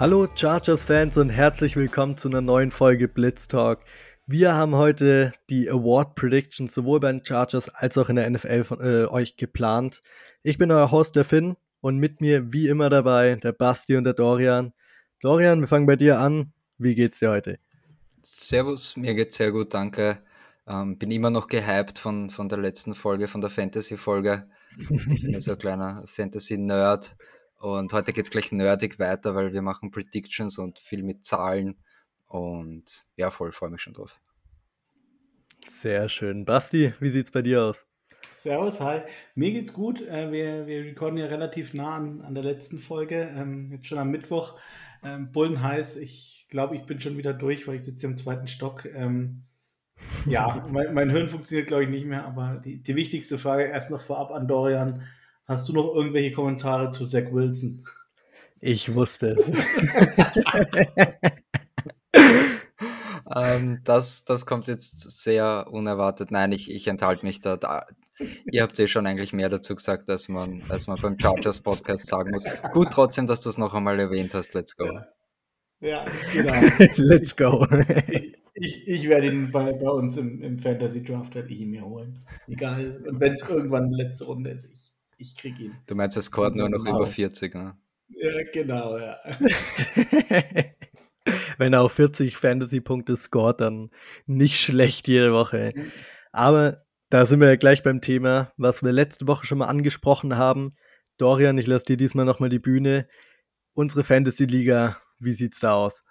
Hallo Chargers-Fans und herzlich willkommen zu einer neuen Folge Blitz Talk. Wir haben heute die Award Predictions sowohl bei den Chargers als auch in der NFL von äh, euch geplant. Ich bin euer Host, der Finn, und mit mir wie immer dabei der Basti und der Dorian. Dorian, wir fangen bei dir an. Wie geht's dir heute? Servus, mir geht's sehr gut, danke. Ähm, bin immer noch gehypt von, von der letzten Folge, von der Fantasy-Folge. Ich bin so ein kleiner Fantasy-Nerd. Und heute geht es gleich nerdig weiter, weil wir machen Predictions und viel mit Zahlen. Und ja, voll, freue mich schon drauf. Sehr schön. Basti, wie sieht es bei dir aus? Servus, hi. Mir geht's gut. Äh, wir, wir recorden ja relativ nah an, an der letzten Folge, ähm, jetzt schon am Mittwoch. Ähm, Bullen heiß. Ich glaube, ich bin schon wieder durch, weil ich sitze im zweiten Stock. Ähm, ja, mein, mein Hirn funktioniert, glaube ich, nicht mehr. Aber die, die wichtigste Frage erst noch vorab an Dorian. Hast du noch irgendwelche Kommentare zu Zach Wilson? Ich wusste es. ähm, das, das kommt jetzt sehr unerwartet. Nein, ich, ich enthalte mich da, da. Ihr habt eh schon eigentlich mehr dazu gesagt, als man, als man beim Chargers Podcast sagen muss. Gut trotzdem, dass du es noch einmal erwähnt hast. Let's go. Ja, ja genau. Let's go. Ich, ich, ich, werde ihn bei, bei uns im, im Fantasy Draft werde ich ihn mir holen. Egal. Und wenn es irgendwann letzte Runde ist, ich, ich kriege ihn. Du meinst, er scoret nur noch über 40, ne? Ja, genau, ja. Wenn er auch 40 Fantasy-Punkte scoret, dann nicht schlecht jede Woche. Aber da sind wir ja gleich beim Thema, was wir letzte Woche schon mal angesprochen haben. Dorian, ich lasse dir diesmal nochmal die Bühne. Unsere Fantasy-Liga, wie sieht's da aus?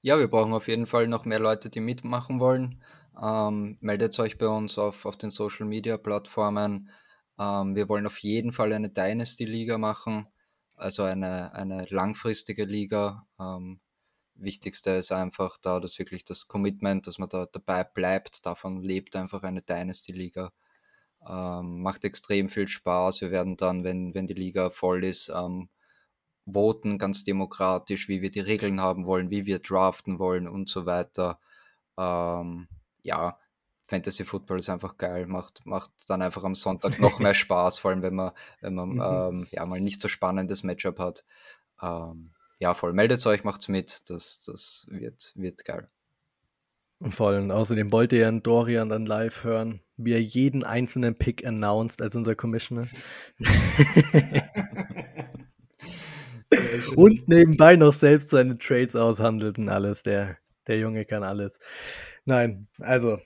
Ja, wir brauchen auf jeden Fall noch mehr Leute, die mitmachen wollen. Ähm, meldet euch bei uns auf, auf den Social Media Plattformen. Ähm, wir wollen auf jeden Fall eine Dynasty-Liga machen, also eine, eine langfristige Liga. Ähm, Wichtigste ist einfach da, dass wirklich das Commitment, dass man da dabei bleibt, davon lebt einfach eine Dynasty-Liga. Ähm, macht extrem viel Spaß. Wir werden dann, wenn, wenn die Liga voll ist, ähm, voten ganz demokratisch, wie wir die Regeln haben wollen, wie wir draften wollen und so weiter. Ähm, ja, Fantasy Football ist einfach geil, macht, macht dann einfach am Sonntag noch mehr Spaß, vor allem wenn man, wenn man mhm. ähm, ja mal nicht so spannendes Matchup hat. Ähm, ja, voll. Meldet euch, macht's mit. Das, das wird, wird geil. Voll. Und außerdem wollt ihr ja Dorian dann live hören, wie er jeden einzelnen Pick announced als unser Commissioner. und nebenbei noch selbst seine Trades aushandelt und alles. Der, der Junge kann alles. Nein, also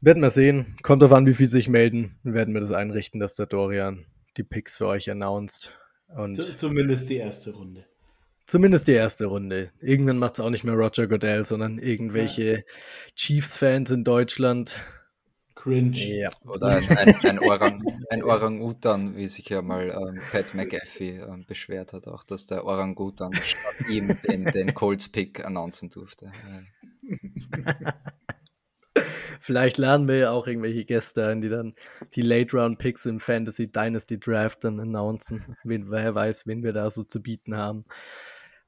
werden wir sehen. Kommt darauf an, wie viel sich melden. Dann werden wir das einrichten, dass der Dorian die Picks für euch announced. Und zumindest die erste Runde. Zumindest die erste Runde. Irgendwann macht es auch nicht mehr Roger Goodell, sondern irgendwelche ja. Chiefs-Fans in Deutschland. Cringe. Ja. Oder ein, ein, ein, Orang, ein Orang-Utan, wie sich ja mal ähm, Pat McAfee ähm, beschwert hat, auch dass der Orang-Utan statt ihm den, den Colts-Pick announcen durfte. Vielleicht lernen wir ja auch irgendwelche Gäste ein, die dann die Late-Round-Picks im Fantasy Dynasty Draft dann announcen. Wen, wer weiß, wen wir da so zu bieten haben.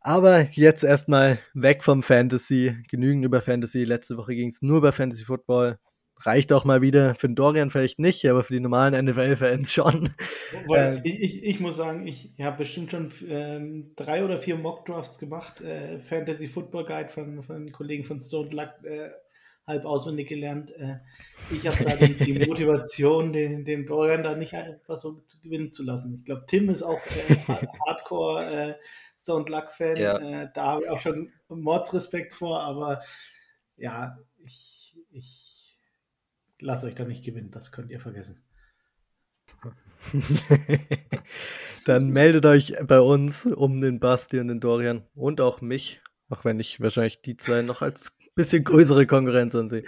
Aber jetzt erstmal weg vom Fantasy. Genügend über Fantasy. Letzte Woche ging es nur über Fantasy Football. Reicht auch mal wieder. Für den Dorian vielleicht nicht, aber für die normalen NFL-Fans schon. Ähm, ich, ich, ich, muss sagen, ich habe bestimmt schon ähm, drei oder vier Mock-Drafts gemacht. Äh, Fantasy Football Guide von, von Kollegen von Stone Luck. Äh, halb auswendig gelernt. Äh, ich habe da die, die Motivation, den, den Dorian da nicht einfach so gewinnen zu lassen. Ich glaube, Tim ist auch äh, Hardcore äh, Sound Luck-Fan. Ja. Äh, da habe ich auch schon Mordsrespekt vor, aber ja, ich, ich lasse euch da nicht gewinnen. Das könnt ihr vergessen. Dann meldet euch bei uns um den Basti und den Dorian und auch mich, auch wenn ich wahrscheinlich die zwei noch als bisschen größere Konkurrenz an sie.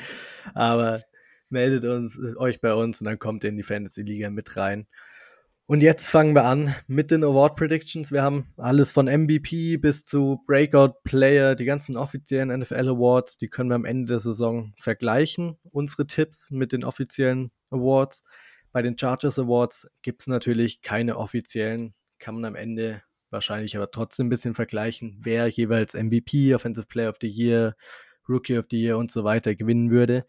Aber meldet uns, euch bei uns und dann kommt ihr in die Fantasy-Liga mit rein. Und jetzt fangen wir an mit den Award Predictions. Wir haben alles von MVP bis zu Breakout Player, die ganzen offiziellen NFL Awards, die können wir am Ende der Saison vergleichen, unsere Tipps mit den offiziellen Awards. Bei den Chargers Awards gibt es natürlich keine offiziellen, kann man am Ende wahrscheinlich aber trotzdem ein bisschen vergleichen, wer jeweils MVP, Offensive Player of the Year, Rookie of the Year und so weiter gewinnen würde.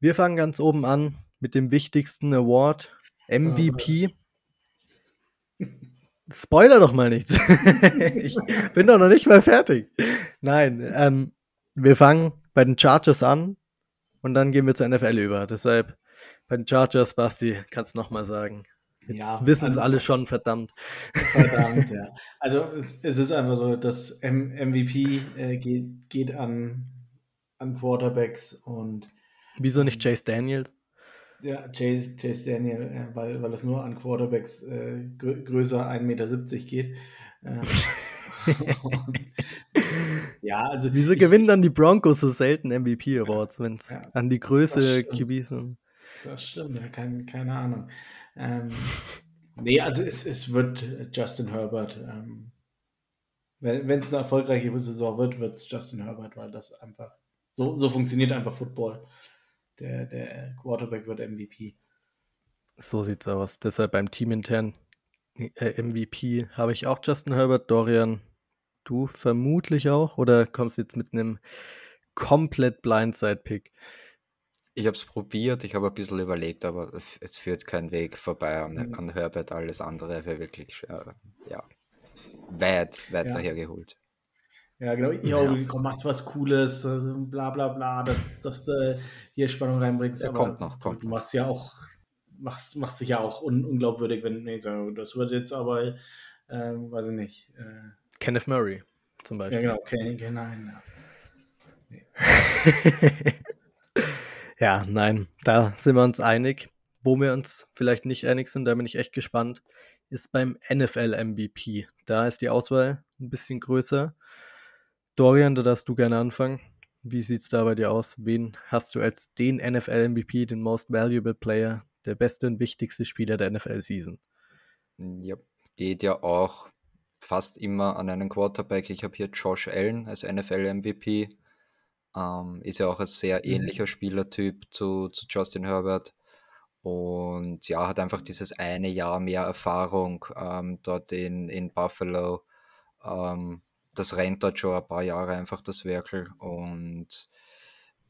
Wir fangen ganz oben an mit dem wichtigsten Award, MVP. Spoiler doch mal nichts. ich bin doch noch nicht mal fertig. Nein, ähm, wir fangen bei den Chargers an und dann gehen wir zur NFL über. Deshalb bei den Chargers, Basti, kannst du nochmal sagen. Jetzt ja, wissen es also, alle schon, verdammt. Verdammt, ja. Also es, es ist einfach so, dass M MVP äh, geht, geht an, an Quarterbacks und Wieso nicht ähm, Chase Daniels? Ja, Chase, Chase Daniel, äh, weil, weil es nur an Quarterbacks äh, grö größer 1,70 Meter geht. Ähm, ja, also. Wieso ich, gewinnen dann die Broncos so selten MVP Awards, wenn es ja, an die Größe QBs und. Das stimmt, ja, kein, keine Ahnung. Ähm, nee, also es, es wird Justin Herbert. Ähm, wenn es eine erfolgreiche Saison wird, wird es Justin Herbert, weil das einfach so, so funktioniert einfach Football. Der, der Quarterback wird MVP. So sieht's aus. Deshalb beim Team intern äh, MVP habe ich auch Justin Herbert, Dorian. Du vermutlich auch oder kommst du jetzt mit einem komplett Blindside-Pick? Ich habe es probiert, ich habe ein bisschen überlegt, aber es führt kein Weg vorbei an, mhm. an Herbert. Alles andere wäre wirklich äh, ja, weit, weit ja. dahergeholt. Ja, genau. Ja, ja. du machst was Cooles, äh, bla bla bla, dass, dass du hier Spannung reinbringst. Ja, kommt noch, kommt Du machst ja auch, machst, machst dich ja auch un unglaubwürdig, wenn du nee, so, das wird jetzt aber, äh, weiß ich nicht. Äh, Kenneth Murray zum Beispiel. Ja, genau, okay, okay nein. Ja. Nee. Ja, nein, da sind wir uns einig. Wo wir uns vielleicht nicht einig sind, da bin ich echt gespannt, ist beim NFL-MVP. Da ist die Auswahl ein bisschen größer. Dorian, da darfst du gerne anfangen. Wie sieht es da bei dir aus? Wen hast du als den NFL-MVP, den Most Valuable Player, der beste und wichtigste Spieler der NFL-Season? Ja, geht ja auch fast immer an einen Quarterback. Ich habe hier Josh Allen als NFL-MVP. Ähm, ist ja auch ein sehr mhm. ähnlicher Spielertyp zu, zu Justin Herbert. Und ja, hat einfach dieses eine Jahr mehr Erfahrung ähm, dort in, in Buffalo. Ähm, das rennt dort schon ein paar Jahre einfach das Werkel. Und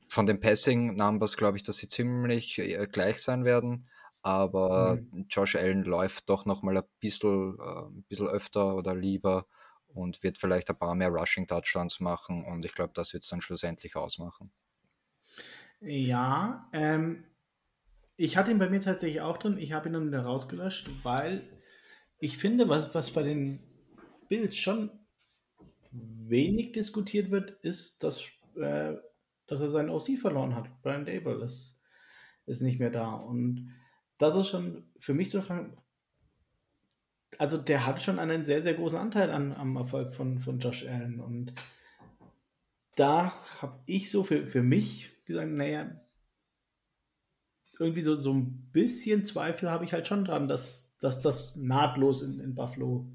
von den Passing Numbers glaube ich, dass sie ziemlich äh, gleich sein werden. Aber mhm. Josh Allen läuft doch nochmal ein bisschen, äh, ein bisschen öfter oder lieber und wird vielleicht ein paar mehr Rushing Touchdowns machen und ich glaube, das wird es dann schlussendlich ausmachen. Ja, ähm, ich hatte ihn bei mir tatsächlich auch drin. Ich habe ihn dann wieder rausgelöscht, weil ich finde, was, was bei den Bills schon wenig diskutiert wird, ist, dass, äh, dass er seinen OC verloren hat. Brian Dable ist, ist nicht mehr da. Und das ist schon für mich so also der hat schon einen sehr, sehr großen Anteil an, am Erfolg von, von Josh Allen. Und da habe ich so für, für mich gesagt, naja, irgendwie so, so ein bisschen Zweifel habe ich halt schon dran, dass, dass das nahtlos in, in Buffalo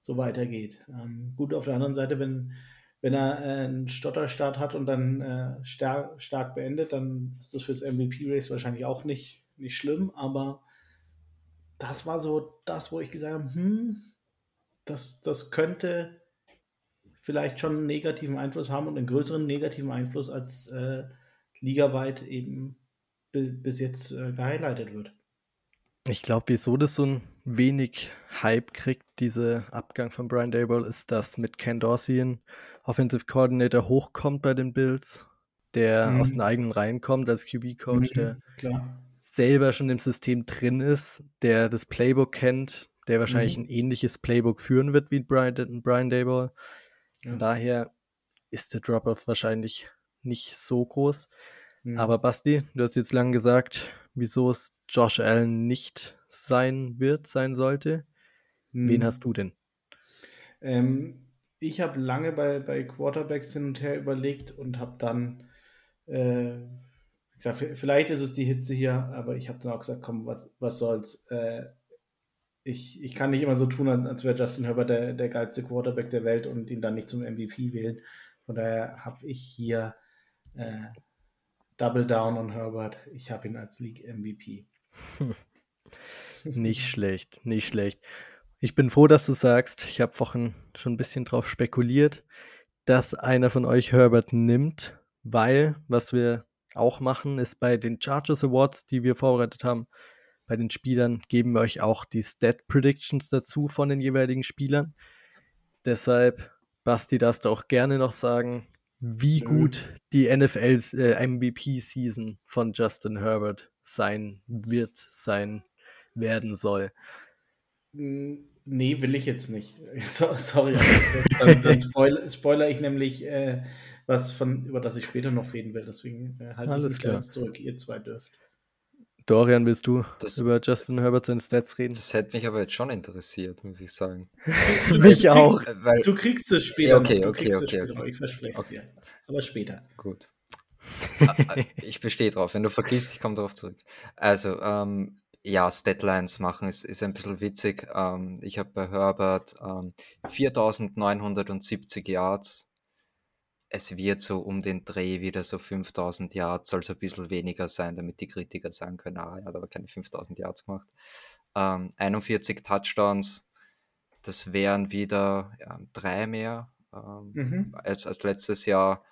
so weitergeht. Ähm, gut, auf der anderen Seite, wenn, wenn er äh, einen Stotterstart hat und dann äh, stark, stark beendet, dann ist das fürs MVP-Race wahrscheinlich auch nicht, nicht schlimm, aber das war so das, wo ich gesagt habe, hm, das, das könnte vielleicht schon einen negativen Einfluss haben und einen größeren negativen Einfluss als äh, ligaweit eben bis jetzt äh, gehighlightet wird. Ich glaube, wieso das so ein wenig Hype kriegt, dieser Abgang von Brian Dable, ist, dass mit Ken Dorsey ein Offensive Coordinator hochkommt bei den Bills, der mhm. aus den eigenen Reihen kommt als QB-Coach, mhm, der klar selber schon im System drin ist, der das Playbook kennt, der wahrscheinlich mhm. ein ähnliches Playbook führen wird wie Brian, Brian Dayball. Von ja. daher ist der Drop-Off wahrscheinlich nicht so groß. Mhm. Aber Basti, du hast jetzt lang gesagt, wieso es Josh Allen nicht sein wird, sein sollte. Mhm. Wen hast du denn? Ähm, ich habe lange bei, bei Quarterbacks hin und her überlegt und habe dann äh, gesagt, vielleicht ist es die Hitze hier, aber ich habe dann auch gesagt, komm, was, was soll's. Äh, ich, ich kann nicht immer so tun, als wäre Justin Herbert der, der geilste Quarterback der Welt und ihn dann nicht zum MVP wählen. Von daher habe ich hier äh, Double Down on Herbert. Ich habe ihn als League MVP. nicht schlecht, nicht schlecht. Ich bin froh, dass du sagst, ich habe vorhin schon ein bisschen drauf spekuliert, dass einer von euch Herbert nimmt, weil, was wir auch machen, ist bei den Chargers Awards, die wir vorbereitet haben, bei den Spielern geben wir euch auch die Stat Predictions dazu von den jeweiligen Spielern. Deshalb, Basti, darfst du auch gerne noch sagen, wie gut die NFL äh, MVP-Season von Justin Herbert sein wird, sein werden soll. Nee, will ich jetzt nicht. sorry, dann, dann spoiler, spoiler, ich nämlich äh, was von, über das ich später noch reden will. Deswegen äh, halte Alles ich mich klar. ganz zurück. Ihr zwei dürft. Dorian, willst du Das- über Justin Herbert seine Stats reden? Das hätte mich aber jetzt schon interessiert, muss ich sagen. Mich auch. Äh, Weil, Du kriegst es später. Ja, okay, noch. Okay, kriegst es okay, später okay. noch. Ich verspreche es dir. Aber später. Gut. Ah, ich bestehe drauf. Wenn du vergisst, ich komme darauf zurück. Also, ähm, ja, Statlines machen ist, ist ein bisschen witzig. Ähm, ich habe bei Herbert ähm, 4970 Yards. Es wird so um den Dreh wieder so 5000 Yards, soll so ein bisschen weniger sein, damit die Kritiker sagen können, ah, er hat aber keine 5000 Yards gemacht. Ähm, 41 Touchdowns, das wären wieder ja, drei mehr ähm, Mhm. als, als letztes Jahr.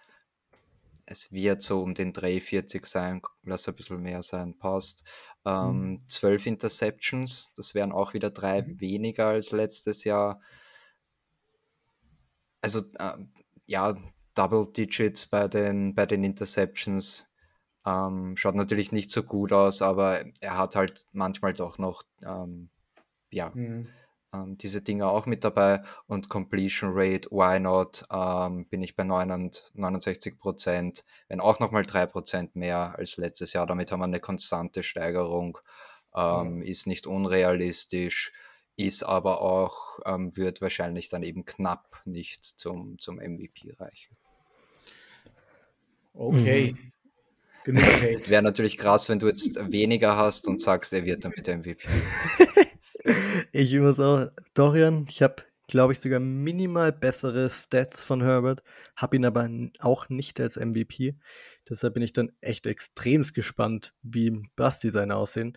Es wird so um den Dreh 40 sein, lass ein bisschen mehr sein, passt. Ähm, 12 Interceptions, das wären auch wieder drei Mhm. weniger als letztes Jahr. Also ähm, ja, Double Digits bei den, bei den Interceptions. Ähm, schaut natürlich nicht so gut aus, aber er hat halt manchmal doch noch ähm, ja, Mhm. ähm, diese Dinger auch mit dabei und Completion Rate, why not, ähm, bin ich bei 69 Prozent, wenn auch nochmal 3 Prozent mehr als letztes Jahr. Damit haben wir eine konstante Steigerung, ähm, ist nicht unrealistisch, ist aber auch, ähm, wird wahrscheinlich dann eben knapp nicht zum, zum MVP reichen. Okay. Mhm. Genug Hate. Wäre natürlich krass, wenn du jetzt weniger hast und sagst, er wird damit MVP. Ich muss auch, Dorian, ich habe, glaube ich, sogar minimal bessere Stats von Herbert, habe ihn aber auch nicht als MVP. Deshalb bin ich dann echt extremst gespannt, wie Basti seine aussehen.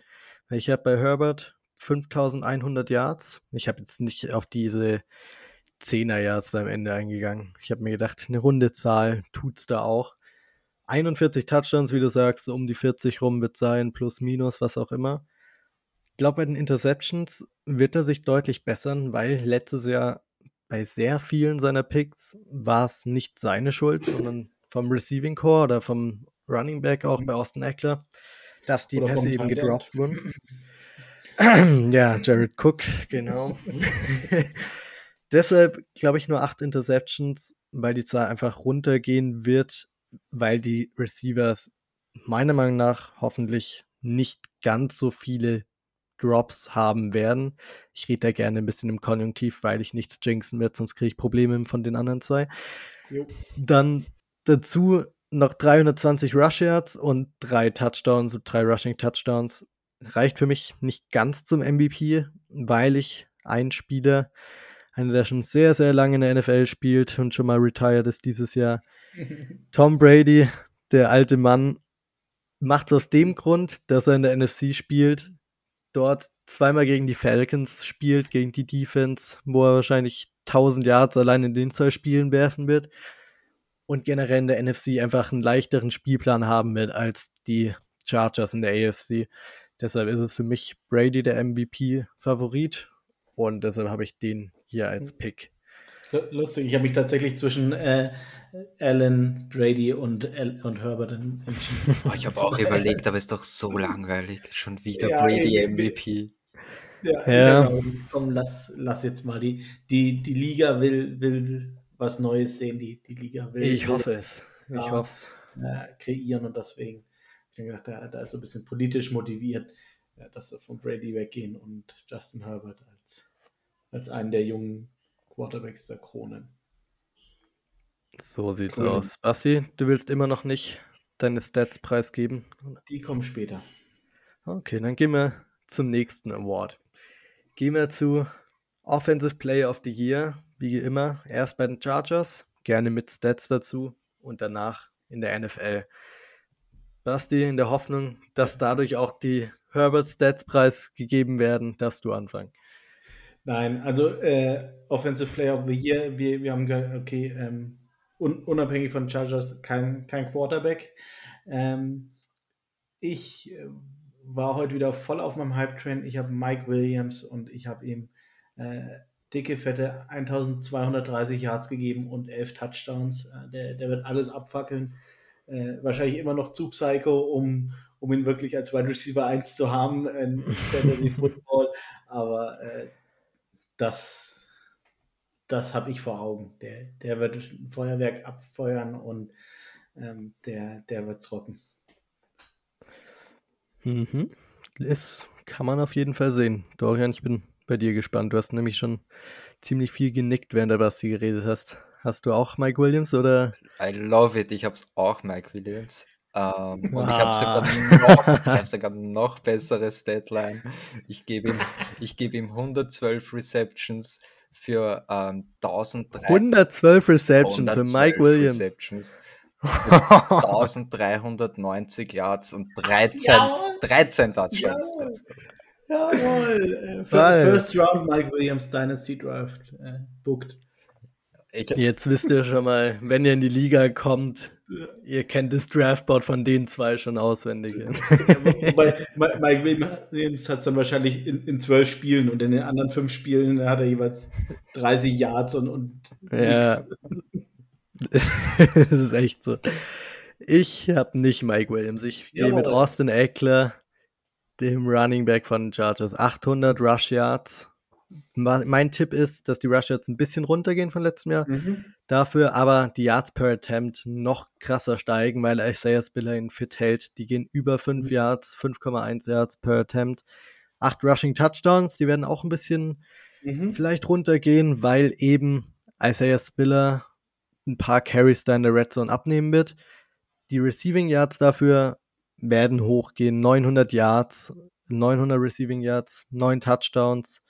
Ich habe bei Herbert 5100 Yards. Ich habe jetzt nicht auf diese 10er Yards am Ende eingegangen. Ich habe mir gedacht, eine runde Zahl tut's da auch. 41 Touchdowns, wie du sagst, so um die 40 rum wird sein, plus minus, was auch immer. Ich glaube, bei den Interceptions wird er sich deutlich bessern, weil letztes Jahr bei sehr vielen seiner Picks war es nicht seine Schuld, sondern vom Receiving Core oder vom Running Back auch bei Austin Eckler, dass die Oder Pässe eben gedroppt wurden. ja, Jared Cook, genau. Deshalb glaube ich nur acht Interceptions, weil die Zahl einfach runtergehen wird, weil die Receivers meiner Meinung nach hoffentlich nicht ganz so viele Drops haben werden. Ich rede da gerne ein bisschen im Konjunktiv, weil ich nichts jinxen wird, sonst kriege ich Probleme von den anderen zwei. Jo. Dann dazu noch 320 Rush Yards und drei Touchdowns, drei Rushing Touchdowns. Reicht für mich nicht ganz zum MVP, weil ich einen Spieler, einer, der schon sehr, sehr lange in der NFL spielt und schon mal retired ist dieses Jahr, Tom Brady, der alte Mann, macht aus dem Grund, dass er in der NFC spielt, dort zweimal gegen die Falcons spielt, gegen die Defense, wo er wahrscheinlich 1000 Yards allein in den zwei Spielen werfen wird und generell in der NFC einfach einen leichteren Spielplan haben wird als die Chargers in der AFC. Deshalb ist es für mich Brady der MVP-Favorit und deshalb habe ich den hier als Pick. Lustig, ich habe mich tatsächlich zwischen äh, Allen, Brady und, El und Herbert en- entschieden. Oh, ich habe auch überlegt, aber ist doch so langweilig. Schon wieder Ja, Brady ich- MVP. Ja, Ja. Auch, komm, lass, lass jetzt mal. Die, die, die Liga will, will was Neues sehen. Die, die Liga will, Ich will hoffe es. Ich hoffe es. äh, kreieren und deswegen ich gedacht, da, da ist so ein bisschen politisch motiviert, ja, dass sie von Brady weggehen und Justin Herbert als, als einen der jungen Quarterbacks der Kronen. So sieht's Cool. aus. Basti, du willst immer noch nicht deine Stats preisgeben? Die kommen später. Okay, dann gehen wir zum nächsten Award. Gehen wir zu Offensive Player of the Year, wie immer. Erst bei den Chargers, gerne mit Stats dazu und danach in der NFL. Basti, in der Hoffnung, dass dadurch auch die Herbert Stats preisgegeben werden, darfst du anfangen. Nein, also äh, Offensive Player of the Year, wir, wir haben gesagt, okay, ähm, un, unabhängig von Chargers kein, kein Quarterback. Ähm, ich äh, war heute wieder voll auf meinem Hype-Train. Ich habe Mike Williams und ich habe ihm äh, dicke, fette 1230 Yards gegeben und 11 Touchdowns. Äh, der, der wird alles abfackeln. Äh, wahrscheinlich immer noch zu Psycho, um, um ihn wirklich als Wide Receiver 1 zu haben in Fantasy Football. Aber äh, das, das habe ich vor Augen. Der, der wird ein Feuerwerk abfeuern und ähm, der, der wird rocken. Mhm. Das kann man auf jeden Fall sehen. Dorian, ich bin bei dir gespannt. Du hast nämlich schon ziemlich viel genickt, während der Basti geredet hast. Hast du auch Mike Williams oder? I love it. Ich habe auch Mike Williams. Ähm, und ich habe sogar, noch, hab sogar noch besseres Deadline. Ich gebe ihm, geb ihm 112 Receptions für ähm, 1300. 112 Receptions 112 für Mike Williams. Receptions. 1390 Yards und 13, 13 Touchdowns. Jawohl. First Round Mike Williams Dynasty Draft äh, booked. Jetzt wisst ihr schon mal, wenn ihr in die Liga kommt, ihr kennt das Draftboard von den zwei schon auswendig. Ja, wobei Mike Williams hat es dann wahrscheinlich in, in zwölf Spielen und in den anderen fünf Spielen hat er jeweils 30 Yards und, und ja. das ist echt so. Ich habe nicht Mike Williams. Ich gehe mit Austin Eckler, dem Running Back von Chargers. 800 Rush Yards mein Tipp ist, dass die Rush Yards ein bisschen runtergehen von letztem Jahr. Mhm. Dafür aber die Yards per Attempt noch krasser steigen, weil Isaiah Spiller ihn fit hält. Die gehen über 5 mhm. Yards, 5,1 Yards per Attempt. 8 Rushing Touchdowns, die werden auch ein bisschen mhm. vielleicht runtergehen, weil eben Isaiah Spiller ein paar Carries da in der Red Zone abnehmen wird. Die Receiving Yards dafür werden hochgehen. 900 Yards, 900 Receiving Yards, 9 Touchdowns.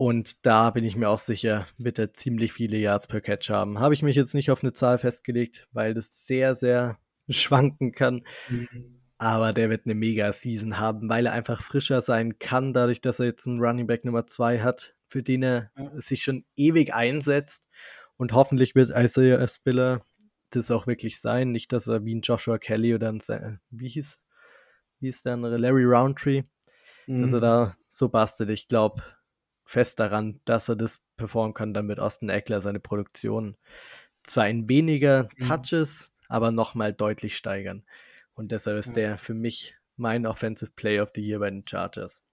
Und da bin ich mir auch sicher, wird er ziemlich viele Yards per Catch haben. Habe ich mich jetzt nicht auf eine Zahl festgelegt, weil das sehr, sehr schwanken kann. Mhm. Aber der wird eine Mega-Season haben, weil er einfach frischer sein kann, dadurch, dass er jetzt einen Running Back Nummer 2 hat, für den er ja. sich schon ewig einsetzt. Und hoffentlich wird Isaiah Spiller das auch wirklich sein. Nicht, dass er wie ein Joshua Kelly oder ein, wie hieß, wie hieß der andere, Larry Roundtree, mhm. dass er mhm. da so bastelt. Ich glaube, fest daran, dass er das performen kann, damit Austin Eckler seine Produktion zwar in weniger mhm. Touches, mhm. aber nochmal deutlich steigern. Und deshalb ist ja. der für mich mein Offensive Play of the Year bei den Chargers.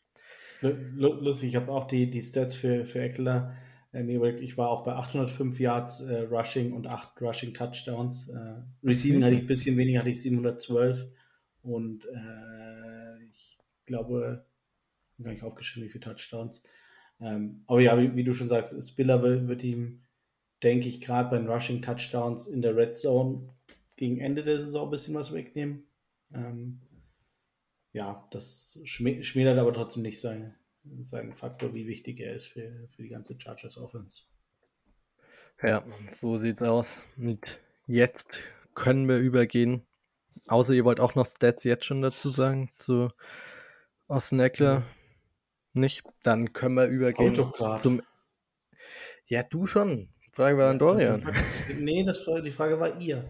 Lustig, ich habe auch die, die Stats für, für Eckler. Ähm, ich war auch bei 805 Yards äh, Rushing und 8 Rushing Touchdowns. Äh, Receiving hatte ich ein bisschen weniger, hatte ich 712. Und äh, ich glaube, gar nicht aufgeschrieben, wie viele Touchdowns. Ähm, aber ja, wie, wie, du schon sagst, Spiller wird, ihm, denke ich, gerade bei den Rushing Touchdowns in der Red Zone gegen Ende der Saison ein bisschen was wegnehmen. Ähm, ja, das schmälert aber trotzdem nicht seinen, seinen Faktor, wie wichtig er ist für, für die ganze Chargers Offense. Ja, so sieht's aus. Und jetzt können wir übergehen. Außer ihr wollt auch noch Stats jetzt schon dazu sagen zu Austin Eckler. Nicht? Dann können wir übergehen zum. Ja, du schon. Frage war an Dorian. Nee, das, die Frage war ihr.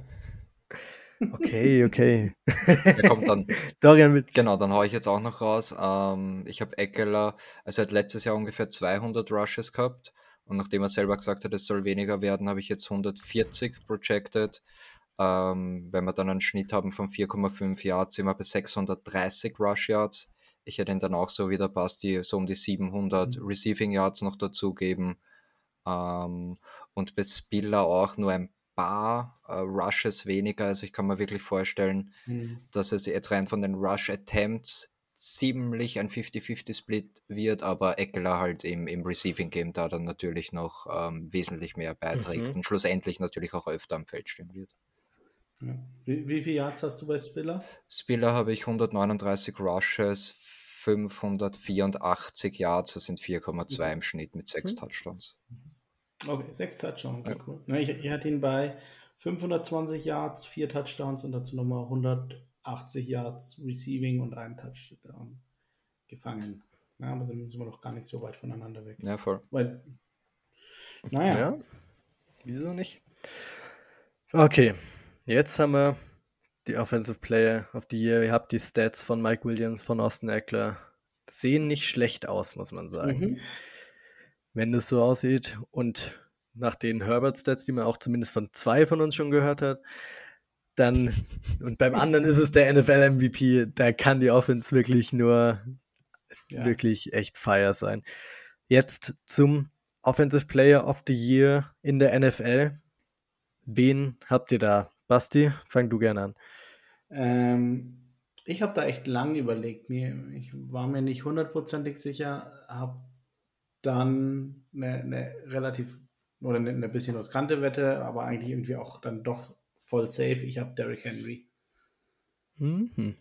Okay, okay. Der kommt dann. Dorian mit. Genau, dann haue ich jetzt auch noch raus. Ähm, ich habe Eckler, also er hat letztes Jahr ungefähr 200 Rushes gehabt. Und nachdem er selber gesagt hat, es soll weniger werden, habe ich jetzt 140 projected. Ähm, wenn wir dann einen Schnitt haben von 4,5 Yards, sind wir bei 630 Rush Yards. Ich hätte ihn dann auch so wieder Basti so um die 700 mhm. Receiving Yards noch dazugeben. Ähm, und bei Spiller auch nur ein paar äh, Rushes weniger. Also ich kann mir wirklich vorstellen, mhm. dass es jetzt rein von den Rush Attempts ziemlich ein 50-50-Split wird, aber Eckler halt im, im Receiving Game da dann natürlich noch ähm, wesentlich mehr beiträgt mhm. und schlussendlich natürlich auch öfter am Feld stehen wird. Ja. Wie, wie viele Yards hast du bei Spiller? Spiller habe ich 139 Rushes, 584 Yards, das sind 4,2 mhm. im Schnitt mit 6 mhm. Touchdowns. Okay, 6 Touchdowns, okay, ja. cool. ich, ich hatte ihn bei 520 Yards, 4 Touchdowns und dazu nochmal 180 Yards Receiving und einen Touchdown gefangen. Ja, aber sind, sind wir noch gar nicht so weit voneinander weg. Ja, voll. Weil, naja. Ja, wieso nicht? Okay, jetzt haben wir die Offensive Player of the Year. Ihr habt die Stats von Mike Williams, von Austin Eckler. Sehen nicht schlecht aus, muss man sagen. Mhm. Wenn es so aussieht. Und nach den Herbert-Stats, die man auch zumindest von zwei von uns schon gehört hat, dann, und beim anderen ist es der NFL-MVP, da kann die Offense wirklich nur ja. wirklich echt fire sein. Jetzt zum Offensive Player of the Year in der NFL. Wen habt ihr da? Basti, fang du gerne an. Ähm, ich habe da echt lange überlegt. Mir, ich war mir nicht hundertprozentig sicher, habe dann eine, eine, relativ oder eine, eine bisschen riskante Wette, aber eigentlich irgendwie auch dann doch voll safe. Ich habe Derrick Henry. Mhm.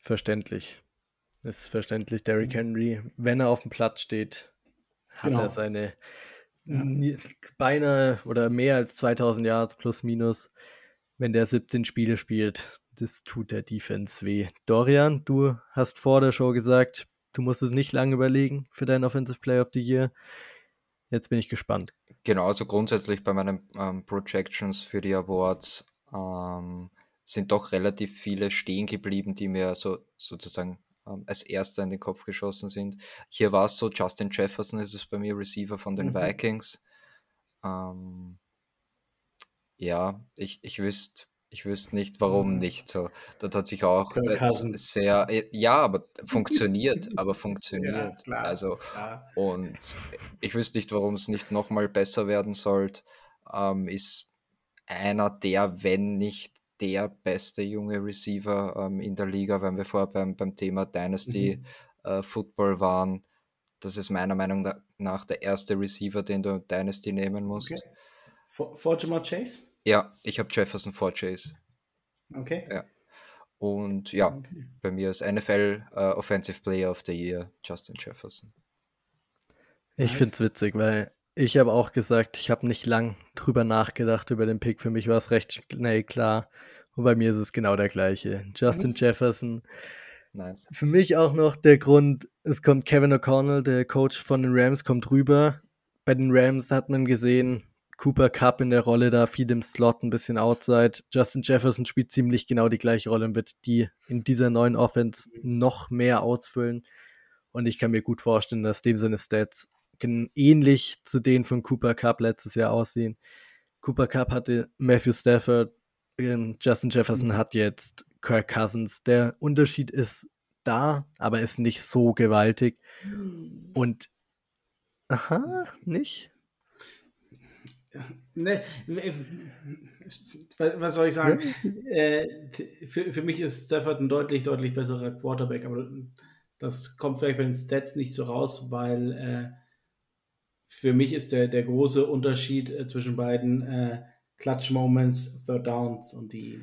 Verständlich. Ist verständlich. Derrick mhm. Henry, wenn er auf dem Platz steht, hat genau. er seine ja. beinahe oder mehr als 2000 Yards plus minus, wenn der 17 Spiele spielt. Das tut der Defense weh. Dorian, du hast vor der Show gesagt, du musst es nicht lange überlegen für deinen Offensive Player of the Year. Jetzt bin ich gespannt. Genau, also grundsätzlich bei meinen ähm, Projections für die Awards ähm, sind doch relativ viele stehen geblieben, die mir so sozusagen ähm, als erster in den Kopf geschossen sind. Hier war es so, Justin Jefferson ist es bei mir, Receiver von den mhm. Vikings. Ähm, ja, ich, ich wüsste ich wüsste nicht, warum mhm. nicht so. Das hat sich auch sehr, äh, ja, aber funktioniert, aber funktioniert. Ja, klar, also, klar. und ich wüsste nicht, warum es nicht nochmal besser werden sollte. Ähm, ist einer der, wenn nicht der beste junge Receiver ähm, in der Liga, wenn wir vorher beim, beim Thema Dynasty mhm. äh, Football waren. Das ist meiner Meinung nach der erste Receiver, den du Dynasty nehmen musst. Okay. For, for Jamar Chase? Ja, ich habe Jefferson vor Chase. Okay. Ja. Und ja, okay. bei mir ist NFL uh, äh, Offensive Player of the Year Justin Jefferson. Ich nice. finde es witzig, weil ich habe auch gesagt, ich habe nicht lang drüber nachgedacht über den Pick. Für mich war es recht schnell klar. Und bei mir ist es genau der gleiche. Justin mhm. Jefferson. Nice. Für mich auch noch der Grund, es kommt Kevin O'Connell, der Coach von den Rams, kommt rüber. Bei den Rams hat man gesehen, Cooper Cup in der Rolle da, viel im Slot, ein bisschen outside. Justin Jefferson spielt ziemlich genau die gleiche Rolle und wird die in dieser neuen Offense noch mehr ausfüllen. Und ich kann mir gut vorstellen, dass dem seine Stats ähnlich zu denen von Cooper Cup letztes Jahr aussehen. Cooper Cup hatte Matthew Stafford, ähm, Justin Jefferson mhm. hat jetzt Kirk Cousins. Der Unterschied ist da, aber ist nicht so gewaltig. Mhm. Und aha, nicht? Ne, was soll ich sagen? äh, für, für mich ist Stafford ein deutlich, deutlich besserer Quarterback, aber das kommt vielleicht bei den Stats nicht so raus, weil äh, für mich ist der, der große Unterschied äh, zwischen beiden äh, Clutch Moments, Third Downs und die.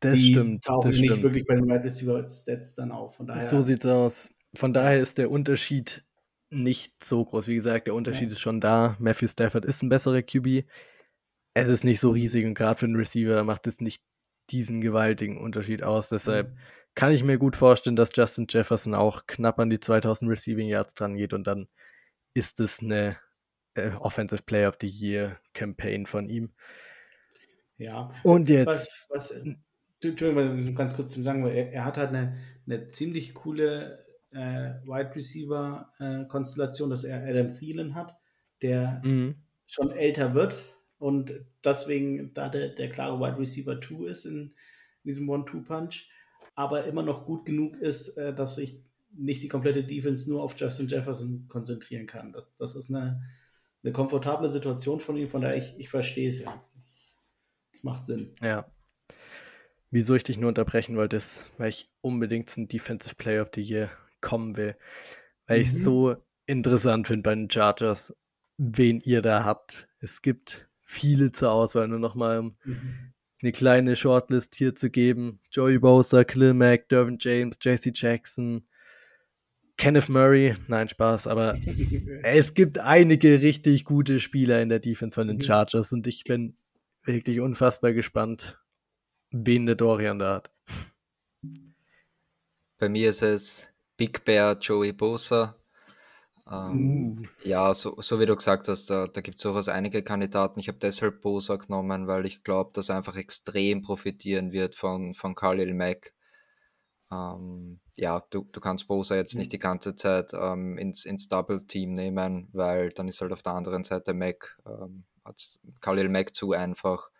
Das die stimmt. Tauchen das nicht stimmt. wirklich bei den Wide Receiver Stats dann auf. Daher, so sieht's aus. Von daher ist der Unterschied nicht so groß. Wie gesagt, der Unterschied ja. ist schon da. Matthew Stafford ist ein besserer QB. Es ist nicht so riesig und gerade für einen Receiver macht es nicht diesen gewaltigen Unterschied aus. Deshalb mhm. kann ich mir gut vorstellen, dass Justin Jefferson auch knapp an die 2000 Receiving Yards dran geht und dann ist es eine äh, Offensive Player of the Year Campaign von ihm. Ja. Und jetzt. Was, was, Entschuldigung, ganz kurz zu sagen, weil er, er hat halt eine, eine ziemlich coole äh, Wide Receiver äh, Konstellation, dass er Adam Thielen hat, der mhm. schon älter wird und deswegen da der, der klare Wide Receiver 2 ist in, in diesem One-Two-Punch, aber immer noch gut genug ist, äh, dass sich nicht die komplette Defense nur auf Justin Jefferson konzentrieren kann. Das, das ist eine, eine komfortable Situation von ihm, von daher ich, ich verstehe es ja. Es macht Sinn. Ja. Wieso ich dich nur unterbrechen wollte, ist, weil ich unbedingt zum Defensive Player of the Year kommen will. Weil mhm. ich es so interessant finde bei den Chargers, wen ihr da habt. Es gibt viele zur Auswahl, nur nochmal um mhm. eine kleine Shortlist hier zu geben. Joey Bosa, Khalil Mack, Dervin James, JC Jackson, Kenneth Murray, nein, Spaß, aber es gibt einige richtig gute Spieler in der Defense von den mhm. Chargers und ich bin wirklich unfassbar gespannt, wen der Dorian da hat. Bei mir ist es Big Bear Joey Bosa. Ähm, uh. Ja, so, so wie du gesagt hast, da, da gibt es durchaus einige Kandidaten. Ich habe deshalb Bosa genommen, weil ich glaube, dass er einfach extrem profitieren wird von, von Khalil Mack. Ähm, ja, du, du kannst Bosa jetzt nicht die ganze Zeit ähm, ins, ins Double-Team nehmen, weil dann ist halt auf der anderen Seite Mac, ähm, Khalil Mack zu einfach.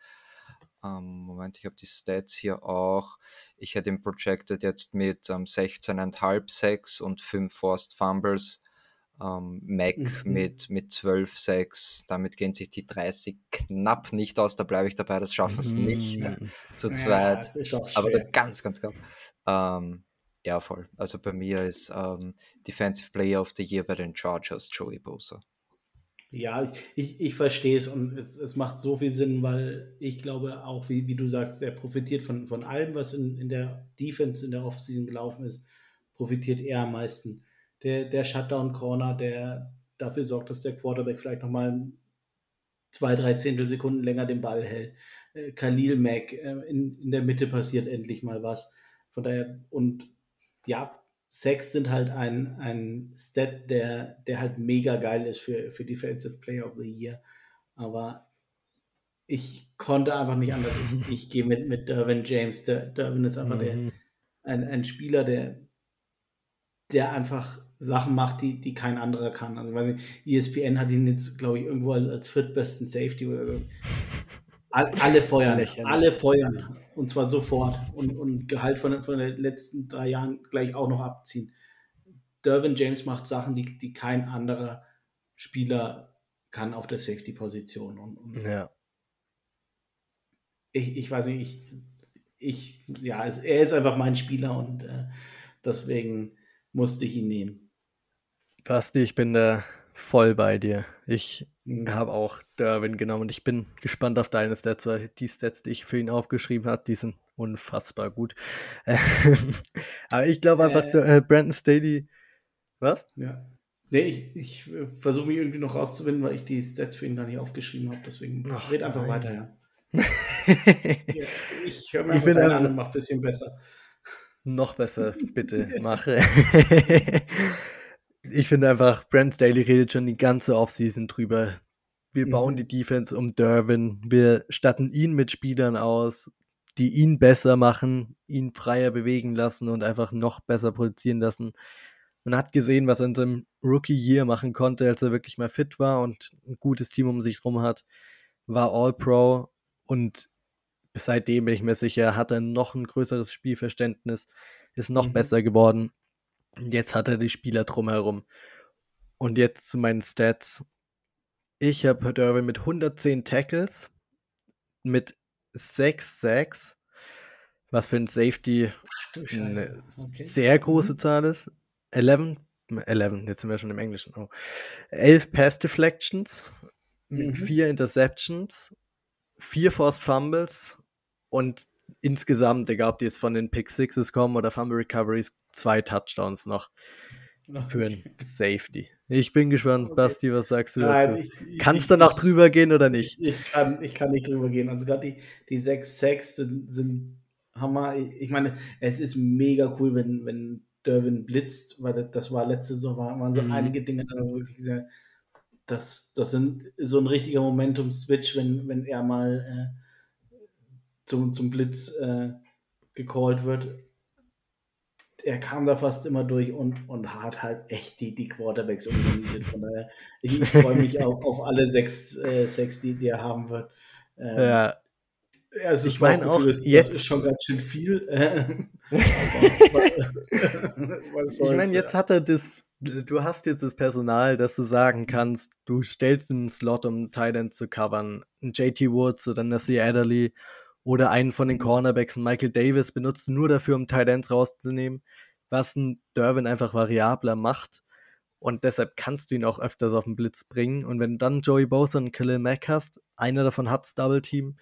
Ähm, Moment, ich habe die Stats hier auch. Ich hätte ihn projected jetzt mit ähm, 16,5 Sacks und 5 Forced Fumbles. Ähm, Mac mhm. mit, mit 12 Sacks, damit gehen sich die 30 knapp nicht aus. Da bleibe ich dabei, das schaffen es mhm. nicht zu zweit. Ja, aber ganz, ganz knapp. Ähm, ja, voll. Also bei mir ist ähm, Defensive Player of the Year bei den Chargers Joey Bosa. Ja, ich, ich, verstehe es und es, es macht so viel Sinn, weil ich glaube auch, wie, wie du sagst, er profitiert von, von allem, was in, in der Defense in der Offseason gelaufen ist, profitiert er am meisten. Der, der Shutdown-Corner, der dafür sorgt, dass der Quarterback vielleicht nochmal zwei, drei Zehntelsekunden länger den Ball hält. Äh, Khalil Mack, äh, in, in der Mitte passiert endlich mal was. Von daher, und ja, Sex sind halt ein, ein Stat, der, der halt mega geil ist für, für Defensive Player of the Year. Aber ich konnte einfach nicht anders. Ich, ich gehe mit, mit Derwin James. Der, Derwin ist einfach mhm. der, ein, ein Spieler, der, der einfach Sachen macht, die, die kein anderer kann. Also, weiß ich, ESPN hat ihn jetzt, glaube ich, irgendwo als, als viertbesten Safety oder so. Alle feuern, alle feuern. Und zwar sofort. Und, und Gehalt von, von den letzten drei Jahren gleich auch noch abziehen. Derwin James macht Sachen, die, die kein anderer Spieler kann auf der Safety-Position. Und, und ja. Ich, ich weiß nicht, ich, ich ja, es, er ist einfach mein Spieler und äh, deswegen musste ich ihn nehmen. Basti, ich bin da voll bei dir. Ich mhm. habe auch Derwin genommen und ich bin gespannt auf deine Stats, weil die Stats, die ich für ihn aufgeschrieben habe, die sind unfassbar gut. Aber ich glaube einfach, äh, äh, Brandon Staley. Was? Ja. Nee, ich, ich äh, versuche mich irgendwie noch rauszufinden, weil ich die Stats für ihn gar nicht aufgeschrieben habe. Deswegen Ach, red einfach nein. weiter, ja. ja ich höre mir ich einfach an und mach ein bisschen besser. Noch besser, bitte, mache ich finde einfach, Brent Staley redet schon die ganze Offseason drüber. Wir mhm. bauen die Defense um Derwin, wir statten ihn mit Spielern aus, die ihn besser machen, ihn freier bewegen lassen und einfach noch besser produzieren lassen. Man hat gesehen, was er in seinem Rookie-Year machen konnte, als er wirklich mal fit war und ein gutes Team um sich rum hat. War All-Pro und seitdem bin ich mir sicher, hat er noch ein größeres Spielverständnis, ist noch mhm. besser geworden. Jetzt hat er die Spieler drumherum. Und jetzt zu meinen Stats. Ich habe Derwin mit 110 Tackles, mit 6 Sacks, was für ein Safety Ach, eine okay. sehr große mhm. Zahl ist. 11, 11, jetzt sind wir schon im Englischen. Oh. 11 Pass Deflections, mhm. 4 Interceptions, 4 Forced Fumbles und insgesamt, egal ob die jetzt von den Pick Sixes kommen oder Fumble Recoveries, zwei Touchdowns noch für ein Safety. Ich bin gespannt, okay. Basti, was sagst du Nein, dazu? Ich, Kannst du noch drüber gehen oder nicht? Ich, kann, ich kann nicht drüber gehen. Also gerade die, die sechs Sacks sind, sind Hammer. Ich meine, es ist mega cool, wenn, wenn Derwin blitzt, weil das war letzte Saison, waren so mhm. einige Dinge, da wirklich sehr, das, das sind so ein richtiger Momentum-Switch, wenn, wenn er mal äh, zum, zum Blitz äh, gecallt wird er kam da fast immer durch und, und hat halt echt die, die Quarterbacks organisiert. Von daher, ich, ich freue mich auch auf alle sechs, äh, sechs die, die er haben wird. Ähm, ja. Also ich meine auch, ist, jetzt ist schon ganz schön viel. ich meine, jetzt hat er das, du hast jetzt das Personal, dass du sagen kannst, du stellst einen Slot, um Titan zu covern. Ein JT Woods oder Nasir Adderley oder einen von den Cornerbacks, Michael Davis, benutzt nur dafür, um Tight Ends rauszunehmen, was ein Durbin einfach variabler macht. Und deshalb kannst du ihn auch öfters auf den Blitz bringen. Und wenn du dann Joey Bosa und Khalil Mack hast, einer davon hat's Double Team,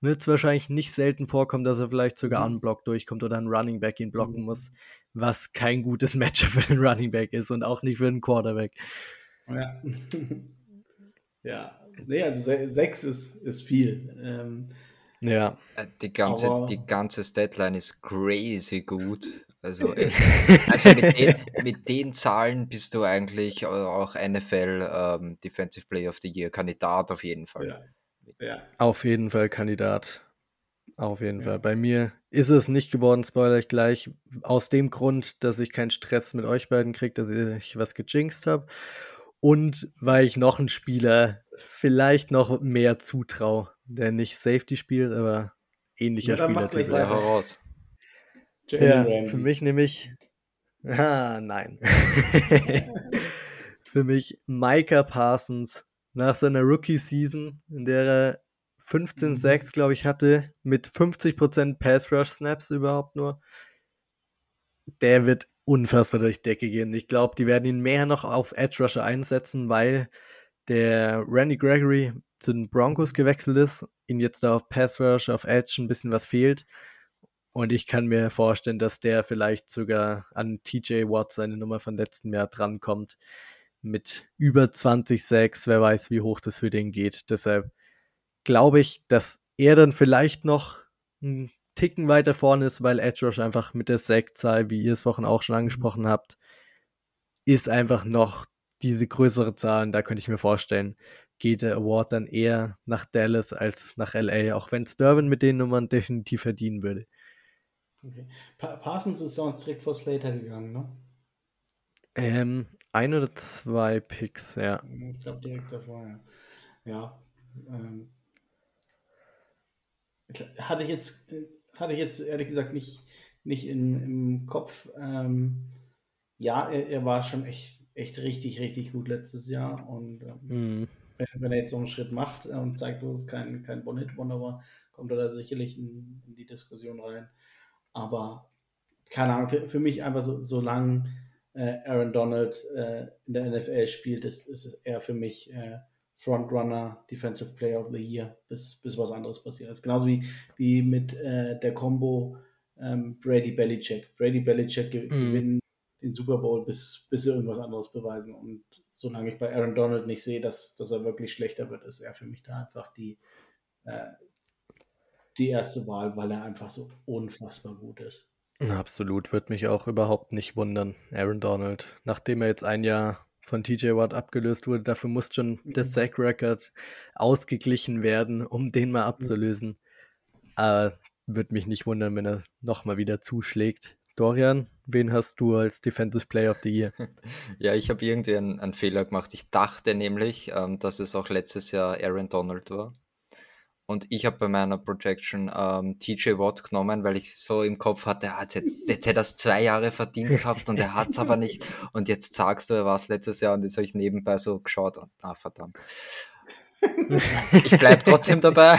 wird es wahrscheinlich nicht selten vorkommen, dass er vielleicht sogar mhm. unblocked durchkommt oder ein Running Back ihn blocken mhm. muss, was kein gutes Matchup für den Running Back ist und auch nicht für den Quarterback. Ja. ja. Nee, also sechs ist, ist viel. Ähm, ja. Äh, die ganze, die ganze Statline ist crazy gut. Also, also mit, den, mit, den, Zahlen bist du eigentlich auch NFL ähm, Defensive Player of the Year Kandidat auf jeden Fall. Ja. ja. Auf jeden Fall Kandidat. Auf jeden ja. Fall. Bei mir ist es nicht geworden, spoiler ich gleich, aus dem Grund, dass ich keinen Stress mit euch beiden kriege, dass ich was gejinxt habe. Und weil ich noch einen Spieler vielleicht noch mehr zutraue, der nicht Safety spielt, aber ähnlicher ja, Spieler. Gleich heraus. Ja, für mich nämlich. Ah, nein. für mich Micah Parsons nach seiner Rookie-Season, in der er 15 6 mhm. glaube ich, hatte, mit 50% Pass-Rush-Snaps überhaupt nur. Der wird unfassbar durch die Decke gehen. Ich glaube, die werden ihn mehr noch auf Edge Rusher einsetzen, weil der Randy Gregory zu den Broncos gewechselt ist, ihn jetzt da auf Pass Rush, auf Edge ein bisschen was fehlt. Und ich kann mir vorstellen, dass der vielleicht sogar an TJ Watt seine Nummer von letztem Jahr drankommt. Mit über 20 Sacks, wer weiß, wie hoch das für den geht. Deshalb glaube ich, dass er dann vielleicht noch einen Ticken weiter vorne ist, weil Edge Rush einfach mit der Sackzahl, wie ihr es vorhin auch schon angesprochen habt, ist einfach noch diese größere Zahl. Und da könnte ich mir vorstellen, geht der Award dann eher nach Dallas als nach LA, auch wenn Sturvin mit den Nummern definitiv verdienen würde. Okay. Pa Parsons ist sonst direkt vor Slater gegangen, ne? Ähm, ein oder zwei Picks, ja. Ich glaube direkt davor, ja. Ja. Ähm, hatte ich jetzt, hatte ich jetzt ehrlich gesagt nicht, nicht in, im Kopf. Ähm, ja, er, er, war schon echt, echt richtig, richtig gut letztes Jahr. Und ähm, mhm. wenn, wenn, er jetzt so einen Schritt macht und zeigt, dass es kein, kein One-Hit-Wonder war, kommt er da sicherlich in, in, die Diskussion rein. Aber keine Ahnung, für, für mich einfach so, solange äh, Aaron Donald äh, in der NFL spielt, ist, ist er für mich äh, Frontrunner, Defensive Player of the Year, bis, bis was anderes passiert ist. Genauso wie, wie mit äh, der Combo ähm, Brady Belichick. Brady Belichick ge mm. gewinnen den Super Bowl, bis, bis sie irgendwas anderes beweisen. Und solange ich bei Aaron Donald nicht sehe, dass, dass er wirklich schlechter wird, ist er für mich da einfach die, äh, die erste Wahl, weil er einfach so unfassbar gut ist. Absolut, wird mich auch überhaupt nicht wundern, Aaron Donald. Nachdem er jetzt ein Jahr von TJ Watt abgelöst wurde. Dafür muss schon mhm. der Sack Record ausgeglichen werden, um den mal mhm. abzulösen. Aber würde mich nicht wundern, wenn er nochmal wieder zuschlägt. Dorian, wen hast du als Defensive Player of the Year? Ja, ich habe irgendwie einen, einen, Fehler gemacht. Ich dachte nämlich, ähm, dass es auch letztes Jahr Aaron Donald war. Und ich habe bei meiner Projection ähm, TJ Watt genommen, weil ich so im Kopf hatte, ah, jetzt, jetzt hätte er es zwei Jahre verdient gehabt und er hat es aber nicht. Und jetzt sagst du, er war es letztes Jahr und jetzt habe ich nebenbei so geschaut und ah, verdammt. Ich bleibe trotzdem dabei.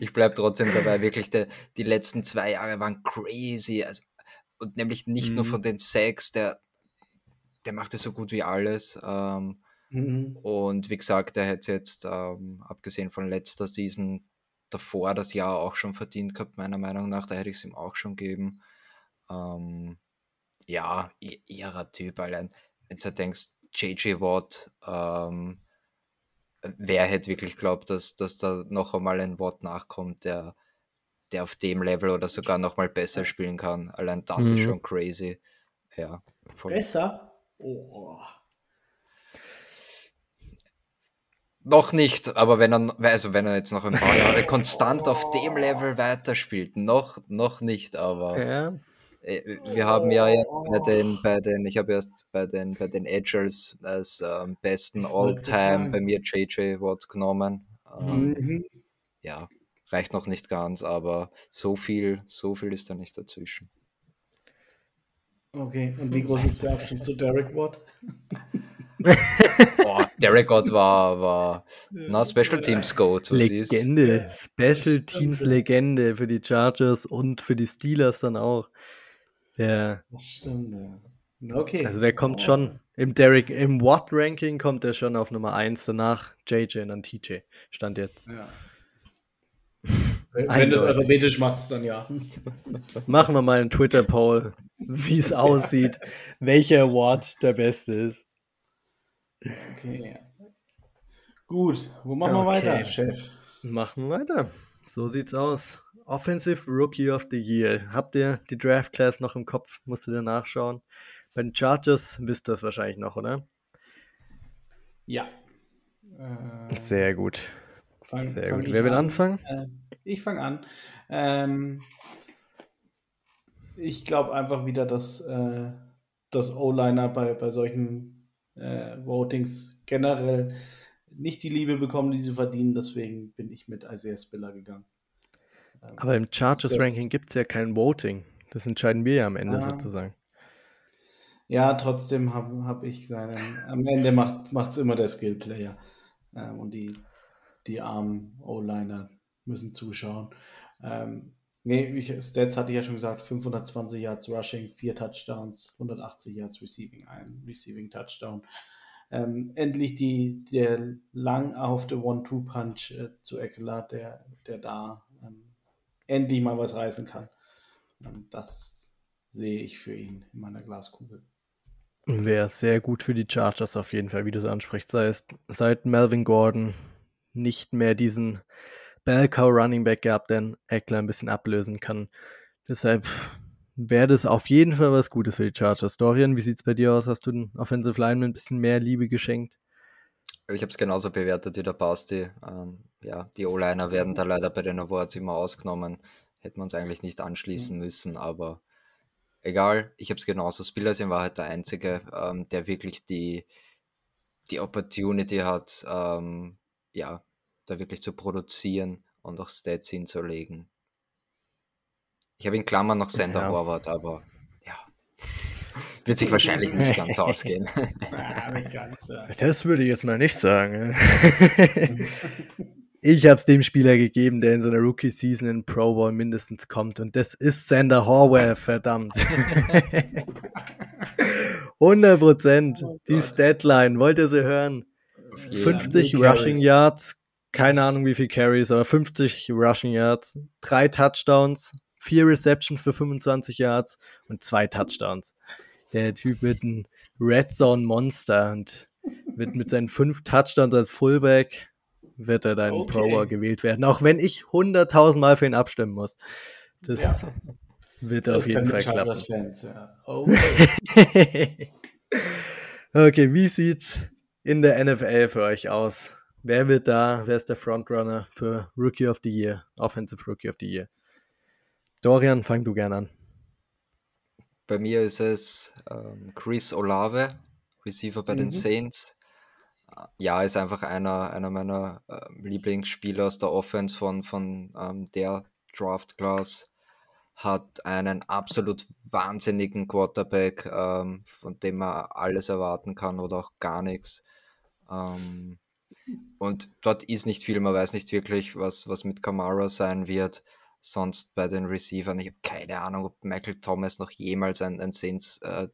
ich bleibe trotzdem dabei. Wirklich, die, die letzten zwei Jahre waren crazy. Also, und nämlich nicht mhm. nur von den Sacks, der, der machte so gut wie alles. Ähm, Mhm. Und wie gesagt, er hätte jetzt, ähm, abgesehen von letzter Season, davor das Jahr auch schon verdient gehabt, meiner Meinung nach. Da hätte ich es ihm auch schon gegeben. Ähm, ja, ihrer Typ allein. Wenn du denkst, JJ Watt, ähm, wer hätte wirklich glaubt, dass, dass da noch einmal ein Watt nachkommt, der, der auf dem Level oder sogar noch mal besser spielen kann. Allein das mhm. ist schon crazy. Ja, voll. Besser? Oh. Noch nicht, aber wenn er, also wenn er jetzt noch ein paar Jahre konstant auf dem Level weiterspielt, noch, noch nicht, aber ja. Äh, wir haben ja bei den, bei den, ich habe erst bei den, bei den Edgers als ähm, besten All-Time bei mir JJ Watt genommen. Ähm, mhm. Ja, reicht noch nicht ganz, aber so viel, so viel ist da nicht dazwischen. Okay, und wie groß ist der Abstand zu Derek Watt? Boah, Derek Gott war, war na, Special Teams Goat. Legende, Special Teams Legende für die Chargers und für die Steelers dann auch. Der, das stimmt, ja. Okay. Also der kommt oh. schon im Derek, im Watt-Ranking kommt er schon auf Nummer 1, danach JJ und dann TJ. Stand jetzt. Ja. Wenn du es alphabetisch machst, dann ja. Machen wir mal einen Twitter-Poll, wie es aussieht, welcher Award der beste ist. Okay. Gut, wo machen wir weiter, Chef? Machen wir weiter. So sieht's aus. Offensive Rookie of the Year. Habt ihr die Draft Class noch im Kopf? Musst du dir nachschauen. Bei den Chargers wisst ihr das wahrscheinlich noch, oder? Ja. Äh, Sehr gut. Fang, Sehr gut. Wer will an? anfangen? Äh, ich fange an. Ähm, ich glaube einfach wieder, dass äh, das O-Liner bei, bei solchen äh, Votings generell nicht die Liebe bekommen, die sie verdienen. Deswegen bin ich mit Isaiah Spiller gegangen. Ähm, Aber im Chargers-Ranking gibt es ja kein Voting. Das entscheiden wir ja am Ende ah, sozusagen. Ja, trotzdem habe hab ich seinen. Am Ende macht es immer der Skill-Player. Ähm, und die, die armen O-Liner müssen zuschauen. Ähm, nee, ich, Stats hatte ich ja schon gesagt: 520 Yards Rushing, 4 Touchdowns, 180 Yards Receiving, ein Receiving Touchdown. Ähm, endlich die, der lang erhoffte One-Two-Punch äh, zu Eckler, der, der da ähm, endlich mal was reißen kann. Das sehe ich für ihn in meiner Glaskugel. Wäre sehr gut für die Chargers auf jeden Fall, wie du es ansprichst. Sei es seit Melvin Gordon nicht mehr diesen Bellcow Running Back gehabt, der Eckler ein bisschen ablösen kann. Deshalb wäre das auf jeden Fall was Gutes für die Chargers. Dorian, wie sieht es bei dir aus? Hast du den Offensive Lineman ein bisschen mehr Liebe geschenkt? Ich habe es genauso bewertet wie der Basti. Ähm, ja, die O-Liner werden da leider bei den Awards immer ausgenommen. Hätten wir uns eigentlich nicht anschließen mhm. müssen, aber egal, ich habe es genauso. Spillers war halt der Einzige, ähm, der wirklich die, die Opportunity hat, ähm, ja, da wirklich zu produzieren und auch Stats hinzulegen. Ich habe in Klammern noch Sender ja. Horvath, aber ja, wird sich wahrscheinlich nicht ganz ausgehen. Ja, nicht ganz, ja. Das würde ich jetzt mal nicht sagen. Ich habe es dem Spieler gegeben, der in seiner Rookie-Season in Pro Bowl mindestens kommt. Und das ist Sander Horwell, verdammt. 100 Prozent. Oh die Statline, wollt ihr sie hören? 50 Rushing Carries. Yards, keine Ahnung wie viel Carries, aber 50 Rushing Yards, drei Touchdowns, vier Receptions für 25 Yards und zwei Touchdowns. Der Typ wird ein Red Zone Monster und wird mit seinen fünf Touchdowns als Fullback wird er dein okay. Pro gewählt werden. Auch wenn ich 100.000 Mal für ihn abstimmen muss. Das ja. wird das auf jeden Fall klappen. Fans, ja. okay. okay, wie sieht's in der NFL für euch aus? Wer wird da, wer ist der Frontrunner für Rookie of the Year, Offensive Rookie of the Year? Dorian, fang du gern an. Bei mir ist es ähm, Chris Olave, Receiver bei mhm. den Saints ja, ist einfach einer, einer meiner äh, Lieblingsspieler aus der Offense von, von ähm, der Draft Class. Hat einen absolut wahnsinnigen Quarterback, ähm, von dem man alles erwarten kann oder auch gar nichts. Ähm, und dort ist nicht viel, man weiß nicht wirklich, was, was mit Kamara sein wird. Sonst bei den Receivern, ich habe keine Ahnung, ob Michael Thomas noch jemals ein, ein Saints äh,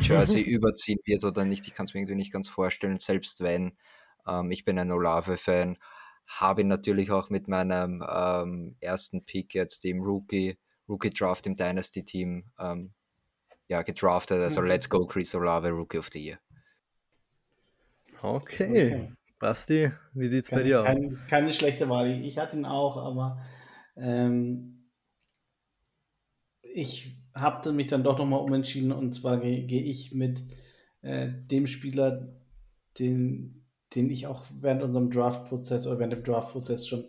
Jersey überziehen wird oder nicht. Ich kann es mir irgendwie nicht ganz vorstellen, selbst wenn. Ähm, ich bin ein Olave-Fan, habe ihn natürlich auch mit meinem ähm, ersten Pick jetzt im Rookie, Rookie Draft im Dynasty-Team ähm, ja, gedraftet. Also mhm. let's go, Chris Olave, Rookie of the Year. Okay. okay. Basti, wie sieht es bei dir aus? Keine schlechte Wahl. Ich hatte ihn auch, aber ähm, ich habe mich dann doch nochmal umentschieden und zwar gehe geh ich mit äh, dem Spieler, den, den ich auch während unserem Draft-Prozess oder während dem Draft-Prozess schon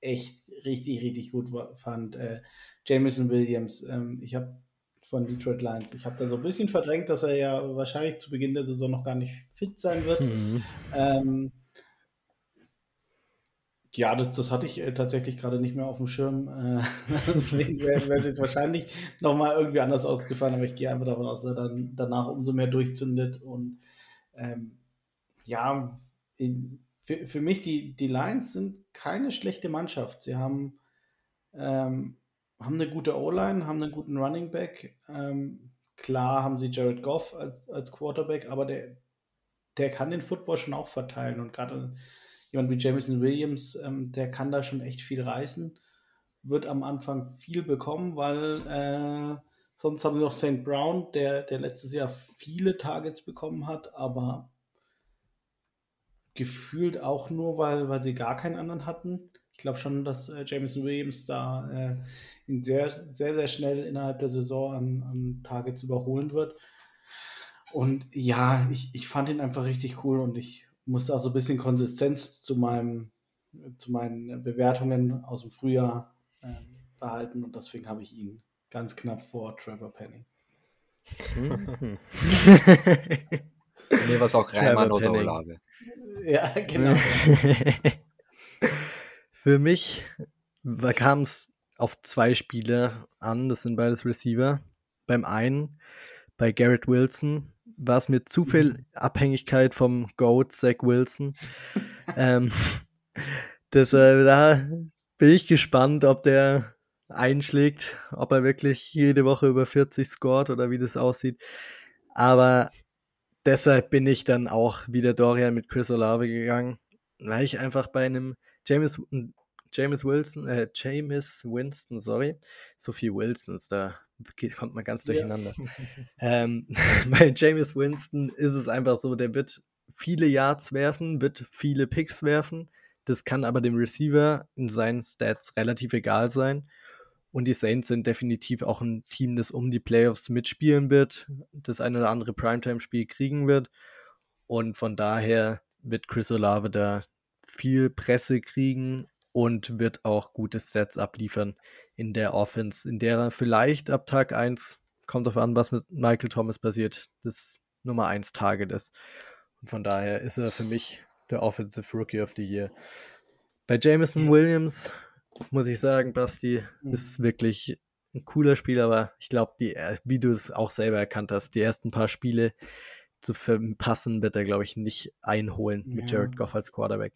echt richtig, richtig gut fand. Äh, Jameson Williams. Ähm, ich habe von Detroit Lions. Ich habe da so ein bisschen verdrängt, dass er ja wahrscheinlich zu Beginn der Saison noch gar nicht fit sein wird. Mhm. Ähm, ja, das, das hatte ich äh, tatsächlich gerade nicht mehr auf dem Schirm. Äh, deswegen wäre es jetzt wahrscheinlich nochmal irgendwie anders ausgefallen, aber ich gehe einfach davon aus, dass er dann danach umso mehr durchzündet. Und ähm, ja, in, für, für mich, die, die Lions sind keine schlechte Mannschaft. Sie haben, ähm, haben eine gute O-Line, haben einen guten Running Back. Ähm, klar haben sie Jared Goff als, als Quarterback, aber der, der kann den Football schon auch verteilen. Und gerade jemand wie Jameson Williams, ähm, der kann da schon echt viel reißen, wird am Anfang viel bekommen, weil äh, sonst haben sie noch St. Brown, der, der letztes Jahr viele Targets bekommen hat, aber gefühlt auch nur, weil, weil sie gar keinen anderen hatten. Ich glaube schon, dass äh, Jameson Williams da äh, ihn sehr, sehr, sehr schnell innerhalb der Saison an, an Targets überholen wird. Und ja, ich, ich fand ihn einfach richtig cool und ich musste auch so ein bisschen Konsistenz zu meinem, zu meinen Bewertungen aus dem Frühjahr äh, behalten und deswegen habe ich ihn ganz knapp vor Trevor Penning. Mir war es auch Reimann oder Olave. Ja, genau. Für mich kam es auf zwei Spiele an, das sind beides Receiver. Beim einen, bei Garrett Wilson, war es mir zu viel mhm. Abhängigkeit vom Goat Zach Wilson. ähm, deshalb, da bin ich gespannt, ob der einschlägt, ob er wirklich jede Woche über 40 scored oder wie das aussieht. Aber deshalb bin ich dann auch wieder Dorian mit Chris Olave gegangen, weil ich einfach bei einem James, James Wilson, äh, James Winston, sorry, so viel Wilsons, da kommt man ganz durcheinander. Ja. ähm, bei James Winston ist es einfach so, der wird viele Yards werfen, wird viele Picks werfen. Das kann aber dem Receiver in seinen Stats relativ egal sein. Und die Saints sind definitiv auch ein Team, das um die Playoffs mitspielen wird, das ein oder andere Primetime-Spiel kriegen wird. Und von daher wird Chris Olave da viel Presse kriegen und wird auch gute Stats abliefern in der Offense, in der er vielleicht ab Tag 1, kommt auf an, was mit Michael Thomas passiert, das Nummer 1 Target ist. Und von daher ist er für mich der Offensive Rookie of the Year. Bei Jameson Williams muss ich sagen, Basti, mhm. ist wirklich ein cooler Spieler, aber ich glaube, äh, wie du es auch selber erkannt hast, die ersten paar Spiele zu verpassen, wird er, glaube ich, nicht einholen ja. mit Jared Goff als Quarterback.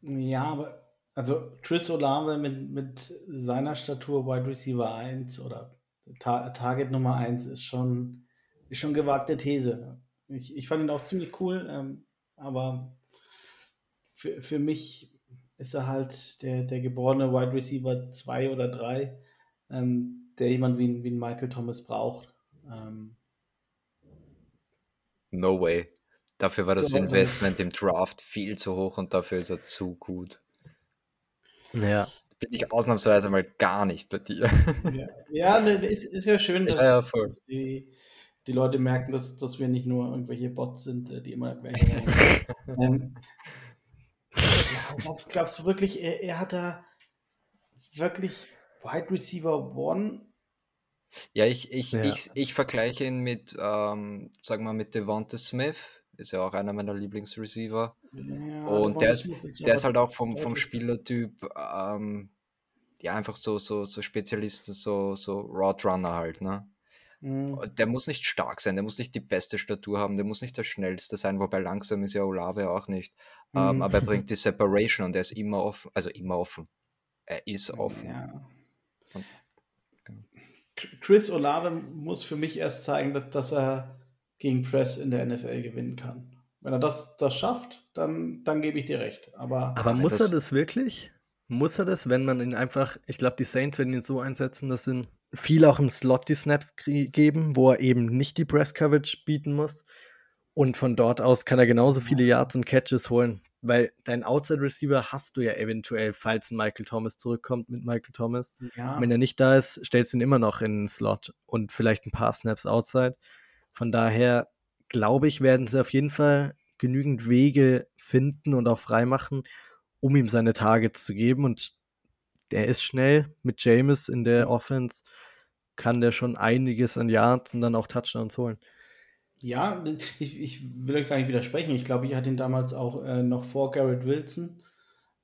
Ja, aber also Chris Olave mit, mit seiner Statur Wide Receiver 1 oder Ta Target Nummer 1 ist schon, ist schon gewagte These. Ich, ich fand ihn auch ziemlich cool, ähm, aber für, für mich ist er halt der, der geborene Wide Receiver 2 oder 3, ähm, der jemand wie, wie Michael Thomas braucht. Ähm, no way. Dafür war das Investment im Draft viel zu hoch und dafür ist er zu gut. Ja. Bin ich ausnahmsweise mal gar nicht bei dir. Ja, ja ne, ist, ist ja schön, dass, ja, ja, dass die, die Leute merken, dass, dass wir nicht nur irgendwelche Bots sind, äh, die immer irgendwelche. ähm, glaubst, glaubst, du wirklich, er, er, hat da wirklich Wide Receiver One? Ja, ich, ich, ja. ich, ich vergleiche ihn mit, ähm, sagen wir, mit Devonta Smith. Ist ja auch einer meiner Lieblingsreceiver. Ja, und der ist, der ist halt auch vom, vom Spielertyp, ähm, ja, einfach so, so, so Spezialisten, so, so Roadrunner halt, ne? Mhm. Der muss nicht stark sein, der muss nicht die beste Statur haben, der muss nicht der schnellste sein, wobei langsam ist ja Olave auch nicht. Ähm, mhm. aber er bringt die Separation und er ist immer offen, also immer offen. Er ist offen. Ja. Und, ja. Chris Olave muss für mich erst zeigen, dass, dass, er gegen Press in der NFL gewinnen kann. Wenn er das, das schafft, dann, dann gebe ich dir recht. Aber, aber muss das, er das wirklich? Muss er das, wenn man ihn einfach, ich glaube, die Saints werden ihn so einsetzen, dass ihn viel auch im Slot die Snaps geben, wo er eben nicht die Press Coverage bieten muss. Und von dort aus kann er genauso viele Yards und Catches holen, weil dein Outside Receiver hast du ja eventuell, falls Michael Thomas zurückkommt mit Michael Thomas. Ja. Wenn er nicht da ist, stellst du ihn immer noch in den Slot und vielleicht ein paar Snaps Outside. Von daher glaube ich, werden sie auf jeden Fall genügend Wege finden und auch freimachen, um ihm seine Targets zu geben. Und der ist schnell mit James in der Offense, kann der schon einiges an Yards und dann auch Touchdowns holen. Ja, ich, ich will euch gar nicht widersprechen. Ich glaube, ich hatte ihn damals auch äh, noch vor Garrett Wilson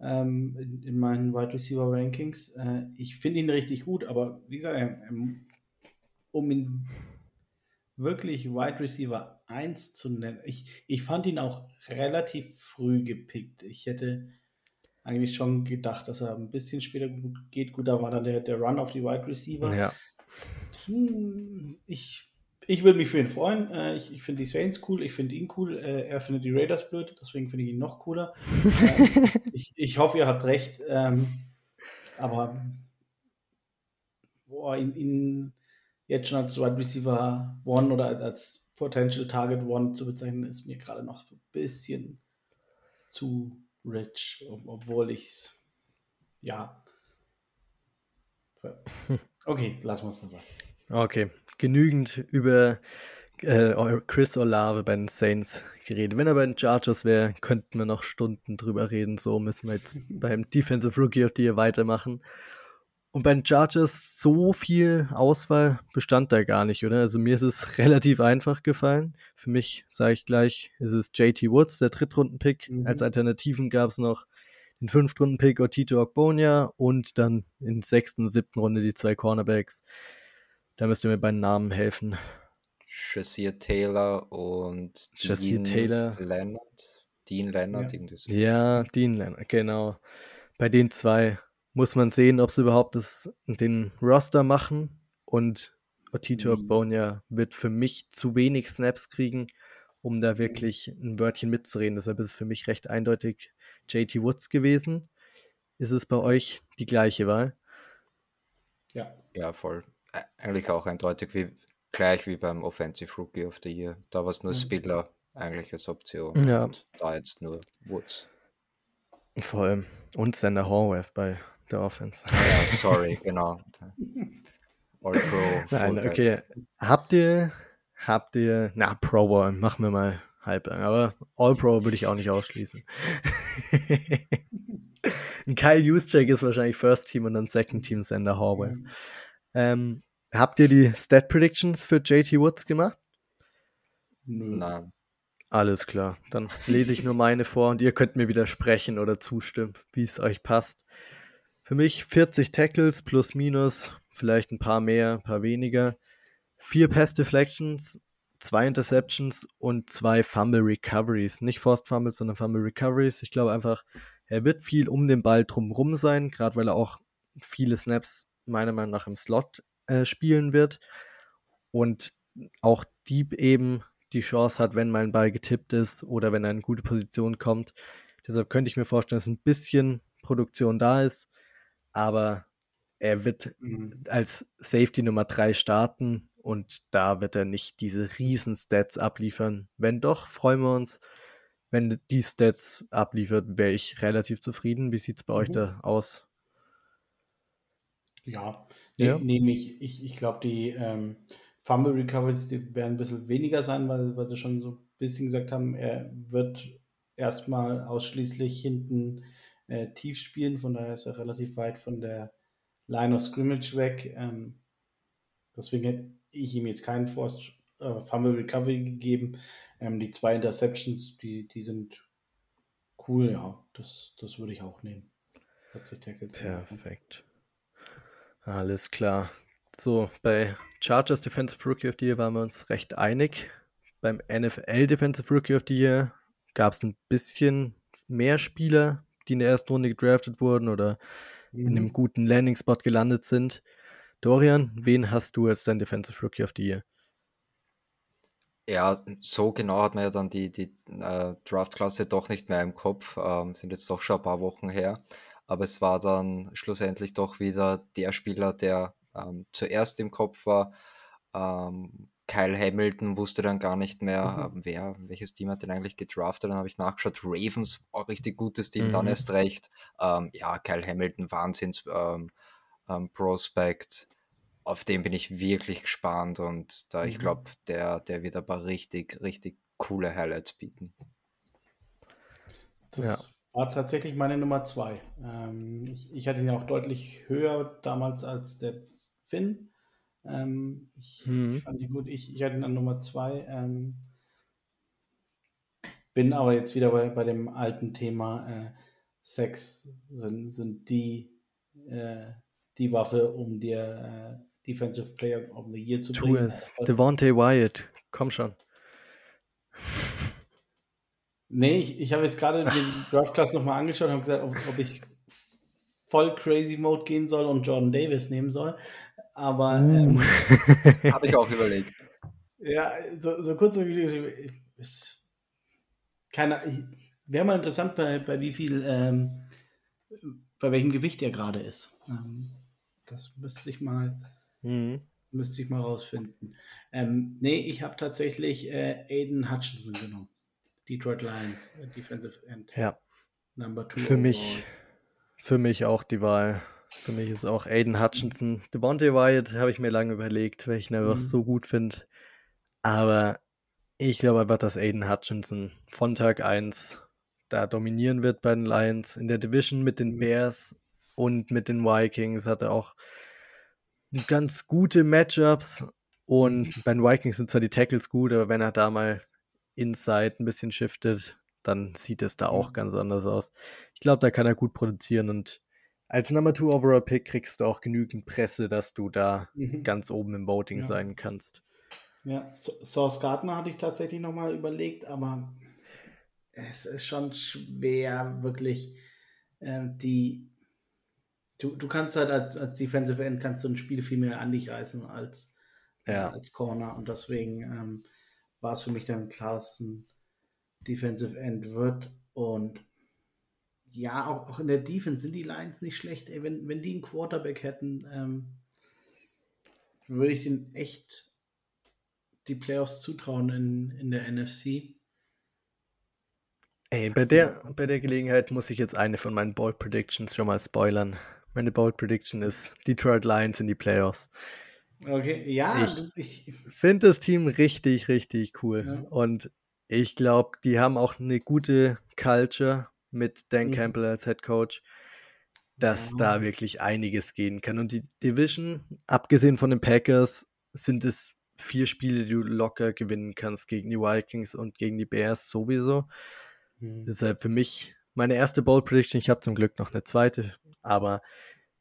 ähm, in, in, meinen Wide Receiver Rankings. Äh, ich finde ihn richtig gut, aber wie gesagt, ähm, um ihn wirklich Wide Receiver 1 zu nennen, ich, ich fand ihn auch relativ früh gepickt. Ich hätte eigentlich schon gedacht, dass er ein bisschen später geht. Gut, da war dann der, der Run auf die Wide Receiver. Ja. Hm, ich ich würde mich für ihn freuen. Äh, ich, ich finde die Saints cool, ich finde ihn cool. Äh, er findet die Raiders blöd, deswegen finde ich ihn noch cooler. äh, ich, ich hoffe, ihr habt recht. Ähm, aber boah, ihn, ihn, jetzt schon als Wide Receiver One oder als Potential Target One zu bezeichnen, ist mir gerade noch ein bisschen zu rich, obwohl ich es Ja. Okay, lassen wir es dabei. Okay, genügend über äh, Chris Olave bei den Saints geredet. Wenn er bei den Chargers wäre, könnten wir noch Stunden drüber reden. So müssen wir jetzt beim Defensive Rookie of the Year weitermachen. Und bei den Chargers so viel Auswahl bestand da gar nicht, oder? Also mir ist es relativ einfach gefallen. Für mich, sage ich gleich, ist es JT Woods, der Drittrunden-Pick. Mhm. Als Alternativen gab es noch den Fünftrunden-Pick Otito Ogbonia und dann in der sechsten, siebten Runde die zwei Cornerbacks. Da müsst ihr mir bei den Namen helfen. Shazier Taylor und Shazier Taylor. Leonard. Dean Leonard, ja. irgendwie so. Ja, Dean Leonard, genau. Bei den zwei muss man sehen, ob sie überhaupt das, den Roster machen. Und Otito mhm. Bonia wird für mich zu wenig Snaps kriegen, um da wirklich ein Wörtchen mitzureden. Deshalb ist es für mich recht eindeutig JT Woods gewesen. Ist es bei euch die gleiche Wahl? Ja. Ja, voll. Eigentlich auch eindeutig, wie, gleich wie beim Offensive Rookie of the Year. Da war es nur mhm. Spiller eigentlich als Option. Ja. Und da jetzt nur Woods. Voll. Und Sander Horwath bei der Offense. Ja, sorry, genau. All Pro. Nein, okay. Habt ihr, habt ihr, na, Pro Bowl, machen wir mal halb, aber All Pro würde ich auch nicht ausschließen. Kyle Juszczyk ist wahrscheinlich First Team und dann Second Team Sender Horwell. Mhm. Ähm, habt ihr die Stat Predictions für JT Woods gemacht? Nein. Alles klar. Dann lese ich nur meine vor und ihr könnt mir widersprechen oder zustimmen, wie es euch passt. Für mich 40 Tackles plus minus, vielleicht ein paar mehr, ein paar weniger. Vier Pass Deflections, zwei Interceptions und zwei Fumble Recoveries. Nicht Forced Fumbles, sondern Fumble Recoveries. Ich glaube einfach, er wird viel um den Ball drumherum sein, gerade weil er auch viele Snaps meiner Meinung nach im Slot äh, spielen wird. Und auch Deep eben die Chance hat, wenn mal ein Ball getippt ist oder wenn er in gute Position kommt. Deshalb könnte ich mir vorstellen, dass ein bisschen Produktion da ist aber er wird mhm. als Safety Nummer 3 starten und da wird er nicht diese riesen Stats abliefern. Wenn doch, freuen wir uns. Wenn die Stats abliefert, wäre ich relativ zufrieden. Wie sieht es bei mhm. euch da aus? Ja, ne, ja. nehme ich. Ich, ich glaube, die ähm, Fumble Recoveries die werden ein bisschen weniger sein, weil, weil sie schon so ein bisschen gesagt haben, er wird erstmal ausschließlich hinten äh, tief spielen, von daher ist er relativ weit von der Line of Scrimmage weg. Ähm, deswegen hätte ich ihm jetzt keinen Forced äh, Fumble Recovery gegeben. Ähm, die zwei Interceptions, die, die sind cool, ja. Das, das würde ich auch nehmen. 40 Tackles. Perfekt. Alles klar. So, bei Chargers Defensive Rookie of the Year waren wir uns recht einig. Beim NFL Defensive Rookie of the Year gab es ein bisschen mehr Spieler, die in der ersten Runde gedraftet wurden oder mhm. in einem guten Landing-Spot gelandet sind. Dorian, wen hast du als dein Defensive Rookie of the Year? Ja, so genau hat man ja dann die, die äh, Draftklasse doch nicht mehr im Kopf. Ähm, sind jetzt doch schon ein paar Wochen her. Aber es war dann schlussendlich doch wieder der Spieler, der ähm, zuerst im Kopf war. Ähm, Kyle Hamilton wusste dann gar nicht mehr, mhm. wer, welches Team hat den eigentlich gedraftet. Dann habe ich nachgeschaut, Ravens, auch richtig gutes Team, mhm. dann erst recht. Ähm, ja, Kyle Hamilton, Wahnsinns ähm, ähm, Prospect. Auf den bin ich wirklich gespannt und da mhm. ich glaube, der, der wird aber richtig, richtig coole Highlights bieten. Das ja. war tatsächlich meine Nummer zwei. Ähm, ich, ich hatte ihn ja auch deutlich höher damals als der Finn. Ähm, ich, mhm. ich, fand die gut. Ich, ich hatte ihn an Nummer zwei. Ähm, bin aber jetzt wieder bei, bei dem alten Thema äh, Sex sind, sind die, äh, die Waffe, um dir äh, Defensive Player of the Year zu tu bringen. Tu es. Devontae Wyatt, komm schon. Nee, ich, ich habe jetzt gerade den Draft Class nochmal angeschaut und habe gesagt, ob, ob, ich voll Crazy Mode gehen soll und Jordan Davis nehmen soll. Aber. Uh. Ähm, Habe ich auch überlegt. Ja, so, so kurz so wie ist keine Wäre mal interessant, bei, bei wie viel, ähm, bei welchem Gewicht er gerade ist. Ähm, das müsste ich mal, mhm. müsste ich mal rausfinden. Ähm, nee, ich habe tatsächlich äh, Aiden Hutchinson genommen. Detroit Lions, äh, Defensive End. Ja. Number two. Für overall. mich Für mich auch die Wahl. Für mich ist auch Aiden Hutchinson. Devontae Wyatt habe ich mir lange überlegt, ich ihn einfach mhm. so gut finde. Aber ich glaube einfach, dass Aiden Hutchinson von Tag 1 da dominieren wird bei den Lions. In der Division mit den mhm. Bears und mit den Vikings hat er auch ganz gute Matchups. Und mhm. bei den Vikings sind zwar die Tackles gut, aber wenn er da mal inside ein bisschen shiftet, dann sieht es da auch ganz anders aus. Ich glaube, da kann er gut produzieren und als Number 2 Overall Pick kriegst du auch genügend Presse, dass du da mhm. ganz oben im Voting ja. sein kannst. Ja, Source Gardner hatte ich tatsächlich nochmal überlegt, aber es ist schon schwer, wirklich äh, die. Du, du kannst halt als, als Defensive End kannst du ein Spiel viel mehr an dich reißen als, ja. als Corner und deswegen ähm, war es für mich dann klar, dass es ein Defensive End wird und ja, auch, auch in der Defense sind die Lions nicht schlecht. Ey, wenn, wenn die einen Quarterback hätten, ähm, würde ich den echt die Playoffs zutrauen in, in der NFC. Ey, bei der, bei der Gelegenheit muss ich jetzt eine von meinen Bold Predictions schon mal spoilern. Meine Bold Prediction ist Detroit Lions in die Playoffs. Okay, ja. Ich, ich finde das Team richtig, richtig cool. Ja. Und ich glaube, die haben auch eine gute Culture mit Dan mhm. Campbell als Head Coach, dass ja. da wirklich einiges gehen kann. Und die Division, abgesehen von den Packers, sind es vier Spiele, die du locker gewinnen kannst gegen die Vikings und gegen die Bears sowieso. Mhm. Deshalb für mich meine erste Bold Prediction. Ich habe zum Glück noch eine zweite, aber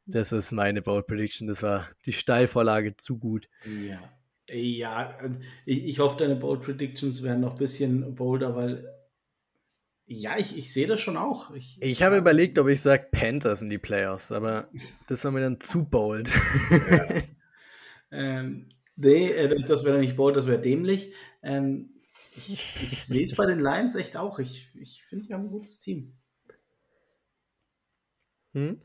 das ist meine Bold Prediction. Das war die Steilvorlage zu gut. Ja. Ja, ich, ich hoffe, deine Bold Predictions werden noch ein bisschen bolder, weil ja, ich, ich sehe das schon auch. Ich, ich habe überlegt, ob ich sage Panthers in die Playoffs, aber das war mir dann zu bold. Ja. ähm, nee, äh, das wäre nicht bold, das wäre dämlich. Ähm, ich, ich sehe es bei den Lions echt auch. Ich, ich finde, die haben ein gutes Team. Hm?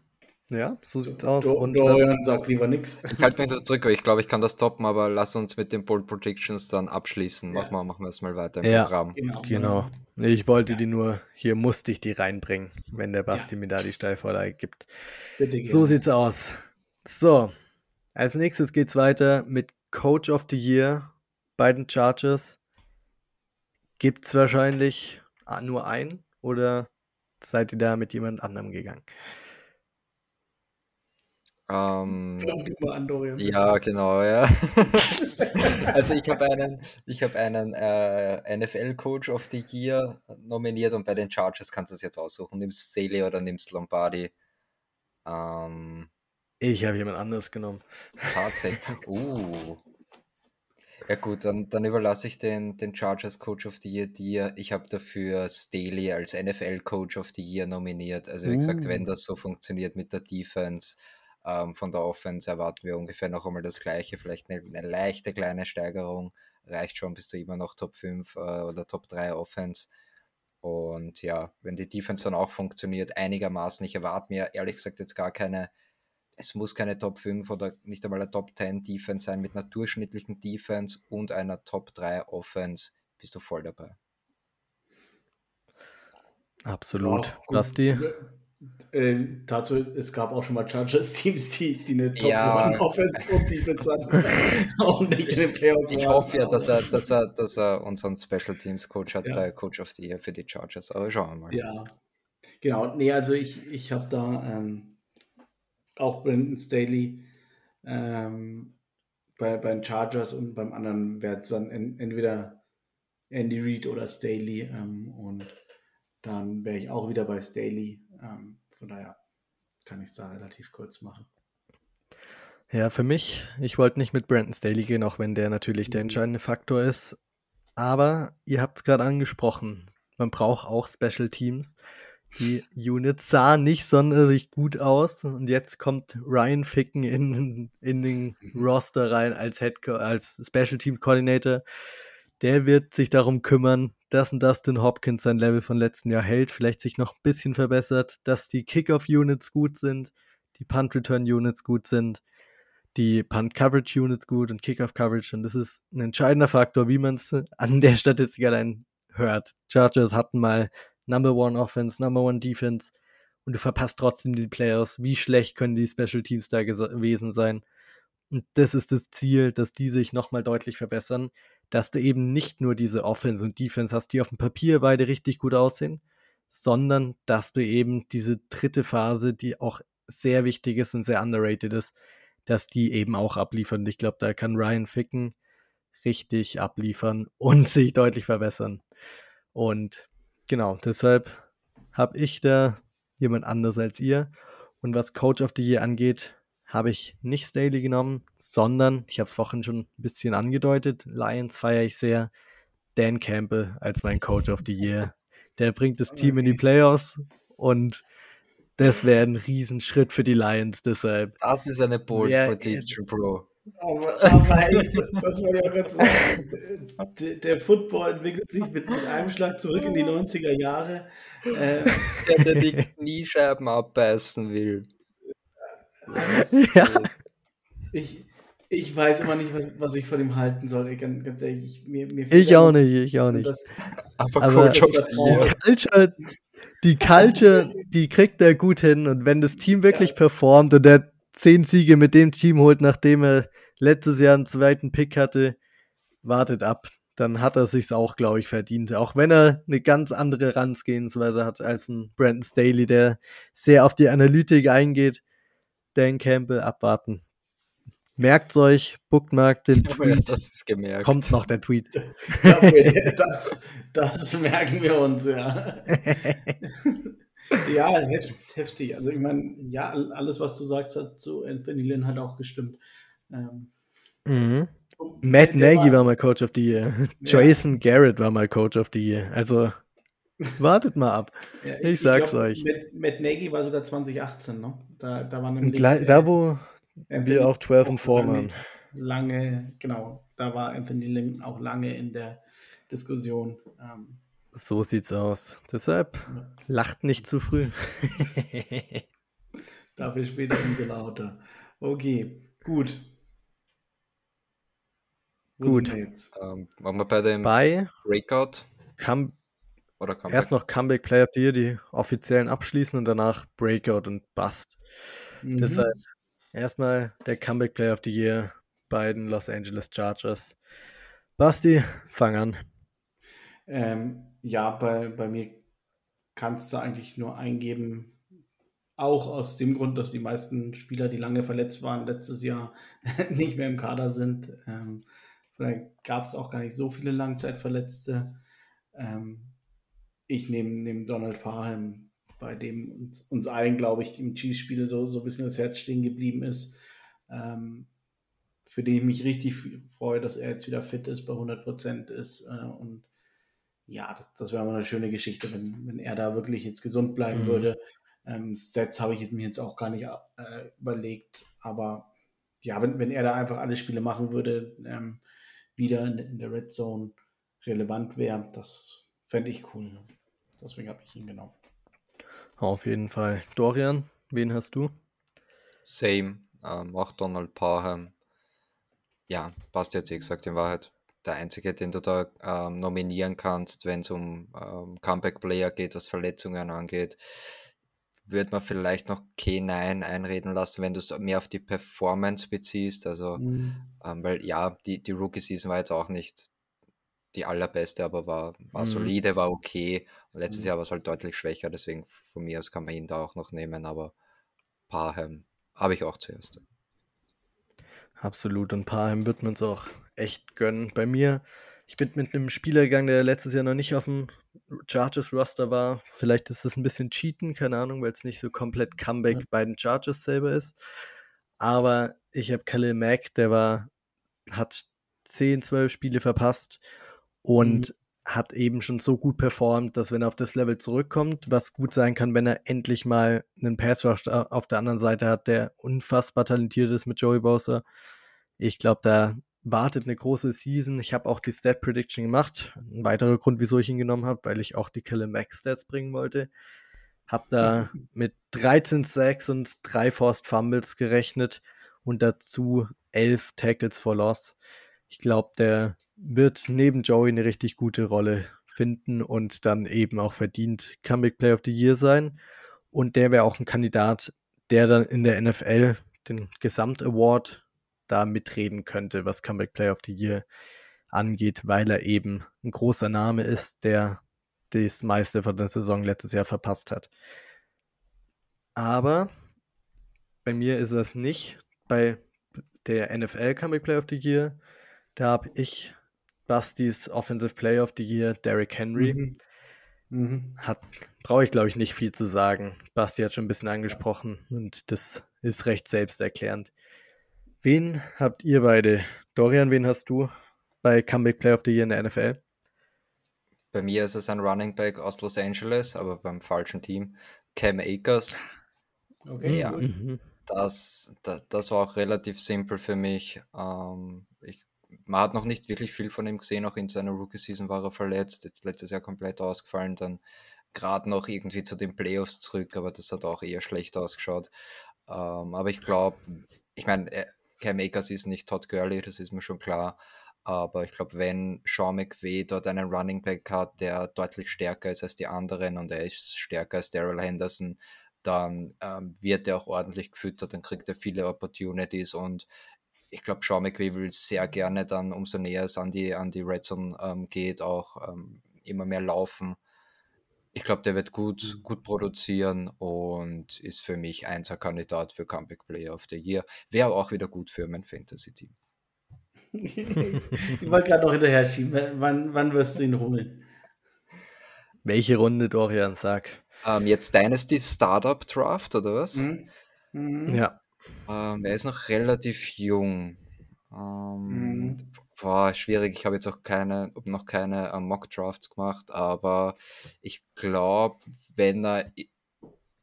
Ja, so sieht's aus. Do und Dorian sagt lieber nichts. Ich halte mich da zurück, ich glaube, ich kann das toppen, aber lass uns mit den Bold Predictions dann abschließen. Ja. Machen wir machen es mal weiter im ja, Programm. Genau. genau. Ich wollte ja. die nur, hier musste ich die reinbringen, wenn der Basti ja. mir da die Steilvorlage gibt. So sieht's aus. So, als nächstes geht's weiter mit Coach of the Year bei den Chargers. Gibt's wahrscheinlich nur einen oder seid ihr da mit jemand anderem gegangen? Ähm, ja, genau, ja. also ich habe einen, ich habe einen äh, NFL-Coach of the Year nominiert und bei den Chargers kannst du es jetzt aussuchen. Nimmst Staley oder nimmst Lombardi? Ähm, ich habe jemand anderes genommen. Tatsächlich. Uh. Ja gut, dann, dann überlasse ich den, den Chargers Coach of the Year dir. Ich habe dafür Staley als NFL Coach of the Year nominiert. Also wie uh. gesagt, wenn uh. das so funktioniert mit der Defense, ähm, von der Offense erwarten wir ungefähr noch einmal das Gleiche, vielleicht eine, eine leichte kleine Steigerung. Reicht schon, bist du immer noch Top 5 äh, oder Top 3 Offense. Und ja, wenn die Defense dann auch funktioniert, einigermaßen, ich erwarte mir ehrlich gesagt jetzt gar keine, es muss keine Top 5 oder nicht einmal eine Top 10 Defense sein, mit einer durchschnittlichen Defense und einer Top 3 Offense bist du voll dabei. Absolut. Ja, Basti? Äh, dazu, es gab auch schon mal Chargers-Teams, die, die eine top ja. offense und Defense hatten. auch nicht in den Playoffs Ich hoffe ja, dass er, dass, er, dass er unseren Special Teams Coach hat ja. bei Coach of the Year für die Chargers. Aber schauen wir mal. Ja, genau. Nee, also ich, ich habe da ähm, auch Brandon Staley ähm, bei, bei den Chargers und beim anderen wäre es dann en, entweder Andy Reid oder Staley. Ähm, und dann wäre ich auch wieder bei Staley. Ähm, von daher kann ich es da relativ kurz machen. Ja, für mich, ich wollte nicht mit Brandon Staley gehen, auch wenn der natürlich der mhm. entscheidende Faktor ist. Aber ihr habt es gerade angesprochen, man braucht auch Special Teams. Die Unit sah nicht sonderlich gut aus und jetzt kommt Ryan Ficken in, in den mhm. Roster rein als Head als Special Team Coordinator. Der wird sich darum kümmern, dass ein Dustin Hopkins sein Level von letzten Jahr hält, vielleicht sich noch ein bisschen verbessert, dass die Kickoff-Units gut sind, die Punt-Return-Units gut sind, die Punt-Coverage-Units gut und Kickoff-Coverage. Und das ist ein entscheidender Faktor, wie man es an der Statistik allein hört. Chargers hatten mal Number One Offense, Number One Defense und du verpasst trotzdem die Playoffs. Wie schlecht können die Special Teams da gewesen sein? Und das ist das Ziel, dass die sich nochmal deutlich verbessern, dass du eben nicht nur diese Offense und Defense hast, die auf dem Papier beide richtig gut aussehen, sondern dass du eben diese dritte Phase, die auch sehr wichtig ist und sehr underrated ist, dass die eben auch abliefern. Ich glaube, da kann Ryan Ficken richtig abliefern und sich deutlich verbessern. Und genau, deshalb habe ich da jemand anders als ihr. Und was Coach of the Year angeht, habe ich nicht Staley genommen, sondern, ich habe es vorhin schon ein bisschen angedeutet, Lions feiere ich sehr, Dan Campbell als mein Coach of the Year. Der bringt das Team in die Playoffs und das wäre ein Riesenschritt für die Lions, deshalb. Das ist eine Bold ja, Prediction, Bro. Aber, aber ey, das wollte ich auch gerade sagen. Der, der, Football entwickelt sich mit, mit, einem Schlag zurück in die 90er Jahre. Äh, der, der die Kniescheiben abbeißen will. Ja. Ich, ich weiß immer nicht, was, was ich von ihm halten soll. Ganz, ganz ehrlich, ich, mir, mir ich auch nicht, ich auch nicht. Das, aber, aber Coach die Culture, die Culture, die kriegt er gut hin. Und wenn das Team wirklich ja. performt und der zehn Siege mit dem Team holt, nachdem er letztes Jahr einen zweiten Pick hatte, wartet ab. Dann hat er sich's auch, glaube ich, verdient. Auch wenn er eine ganz andere Herangehensweise hat als ein Brandon Staley, der sehr auf die Analytik eingeht. Dan Campbell abwarten. Merkt euch, bookmarkt den Tweet. das ist gemerkt. Kommt noch der Tweet. das, das merken wir uns, ja. ja, heftig. Also ich meine, ja, alles, was du sagst, hat zu Anthony Lynn halt auch gestimmt. Ähm, mhm. Matt Nagy war, war, mal Coach of the Year. Ja. Jason Garrett war mal Coach of the Year. Also wartet mal ab. Ja, ich, ich, sag's glaub, euch. Matt, Matt Nagy war sogar 2018, ne? Da, da war nämlich. Gleich, da, wo wir auch 12 und 4 waren. Lange, genau. Da war Anthony Lynn auch lange in der Diskussion. Ähm, so sieht's aus. Deshalb ja. lacht nicht zu früh. Dafür später umso lauter. Okay, gut. Wo gut. Wir jetzt? Ähm, waren wir bei dem bei Breakout? Come Oder Comeback? Erst noch Comeback Player of the Year, die offiziellen abschließen und danach Breakout und Bust. Mhm. Deshalb erstmal der Comeback Player of the Year bei den Los Angeles Chargers. Basti, fang an. Ähm, ja, bei, bei mir kannst du eigentlich nur eingeben, auch aus dem Grund, dass die meisten Spieler, die lange verletzt waren, letztes Jahr nicht mehr im Kader sind. Ähm, vielleicht gab es auch gar nicht so viele Langzeitverletzte. Ähm, ich nehme nehm Donald Parham, bei dem uns, uns allen, glaube ich, im Chiefs-Spiel so, so ein bisschen das Herz stehen geblieben ist. Ähm, für den ich mich richtig freue, dass er jetzt wieder fit ist, bei 100 Prozent ist äh, und ja, das, das wäre mal eine schöne Geschichte, wenn, wenn er da wirklich jetzt gesund bleiben mhm. würde. Ähm, Stats habe ich mir jetzt auch gar nicht äh, überlegt, aber ja, wenn, wenn er da einfach alle Spiele machen würde, ähm, wieder in, in, der Red Zone relevant wäre, das fände ich cool. Deswegen habe ich ihn genommen. Auf jeden Fall. Dorian, wen hast du? Same, ähm, auch Donald Parham. Ja, passt jetzt eh gesagt in Wahrheit der einzige, den du da ähm, nominieren kannst, wenn es um ähm, Comeback-Player geht, was Verletzungen angeht. Würde man vielleicht noch K9 einreden lassen, wenn du es mehr auf die Performance beziehst. Also, mhm. ähm, weil ja, die, die Rookie-Season war jetzt auch nicht die allerbeste, aber war, war mhm. solide, war okay. Und letztes mhm. Jahr war es halt deutlich schwächer, deswegen von mir aus kann man ihn da auch noch nehmen, aber Parham habe ich auch zuerst. Absolut. Und Parham wird man es auch echt gönnen. Bei mir, ich bin mit einem Spieler gegangen, der letztes Jahr noch nicht auf dem Chargers-Roster war. Vielleicht ist das ein bisschen Cheaten, keine Ahnung, weil es nicht so komplett Comeback ja. bei den Chargers selber ist. Aber ich habe Khalil Mack, der war, hat 10, 12 Spiele verpasst und mhm. hat eben schon so gut performt, dass wenn er auf das Level zurückkommt, was gut sein kann, wenn er endlich mal einen Pass Rush auf der anderen Seite hat, der unfassbar talentiert ist mit Joey Bowser. Ich glaube, da wartet eine große Season. Ich habe auch die Stat Prediction gemacht. Ein weiterer Grund, wieso ich ihn genommen habe, weil ich auch die Killer Max Stats bringen wollte. Habe da mit 13 Sacks und 3 Forced Fumbles gerechnet und dazu 11 Tackles for Loss. Ich glaube, der wird neben Joey eine richtig gute Rolle finden und dann eben auch verdient Comeback Player of the Year sein. Und der wäre auch ein Kandidat, der dann in der NFL den Gesamtaward da mitreden könnte, was Comeback Player of the Year angeht, weil er eben ein großer Name ist, der das meiste von der Saison letztes Jahr verpasst hat. Aber bei mir ist es nicht. Bei der NFL Comeback Player of the Year, da habe ich Bastys Offensive Player of the Year, Derrick Henry. Mhm. Mhm. Hat, brauche ich glaube ich nicht viel zu sagen. Basti hat schon ein bisschen angesprochen und das ist recht selbsterklärend. Wen habt ihr beide? Dorian, wen hast du bei Comeback Player of the Year in der NFL? Bei mir ist es ein Running Back aus Los Angeles, aber beim falschen Team. Cam Akers. Okay, ja. Mhm. Das, das, das, war auch relativ simpel für mich. Ähm, ich, man hat noch nicht wirklich viel von ihm gesehen, auch in seiner Rookie-Season war er verletzt, jetzt letztes Jahr komplett ausgefallen, dann gerade noch irgendwie zu den Playoffs zurück, aber das hat auch eher schlecht ausgeschaut. Ähm, aber ich glaube, ich meine, äh, Cam Akers ist nicht Todd Gurley, das ist mir schon klar. Aber ich glaube, wenn Sean McVay dort einen Running Back hat, der deutlich stärker ist als die anderen und er ist stärker als Daryl Henderson, dann ähm, wird er auch ordentlich gefüttert, dann kriegt er viele Opportunities und ich glaube, Sean McVay will sehr gerne dann, umso näher es an die, an die Red Zone ähm, geht, auch ähm, immer mehr laufen. Ich glaube, der wird gut, mhm. gut produzieren und ist für mich Einser-Kandidat für Comeback Player of the Year. Wäre auch wieder gut für mein Fantasy-Team. ich wollte gerade noch hinterher schieben. Wann, wann wirst du ihn holen? Welche Runde, Dorian, sag. Ähm, jetzt Dynasty Startup Draft, oder was? Mhm. Mhm. Ja. Ähm, er ist noch relativ jung. Ähm, mhm. War schwierig. Ich habe jetzt auch keine, noch keine äh, Mock Drafts gemacht, aber ich glaube, wenn er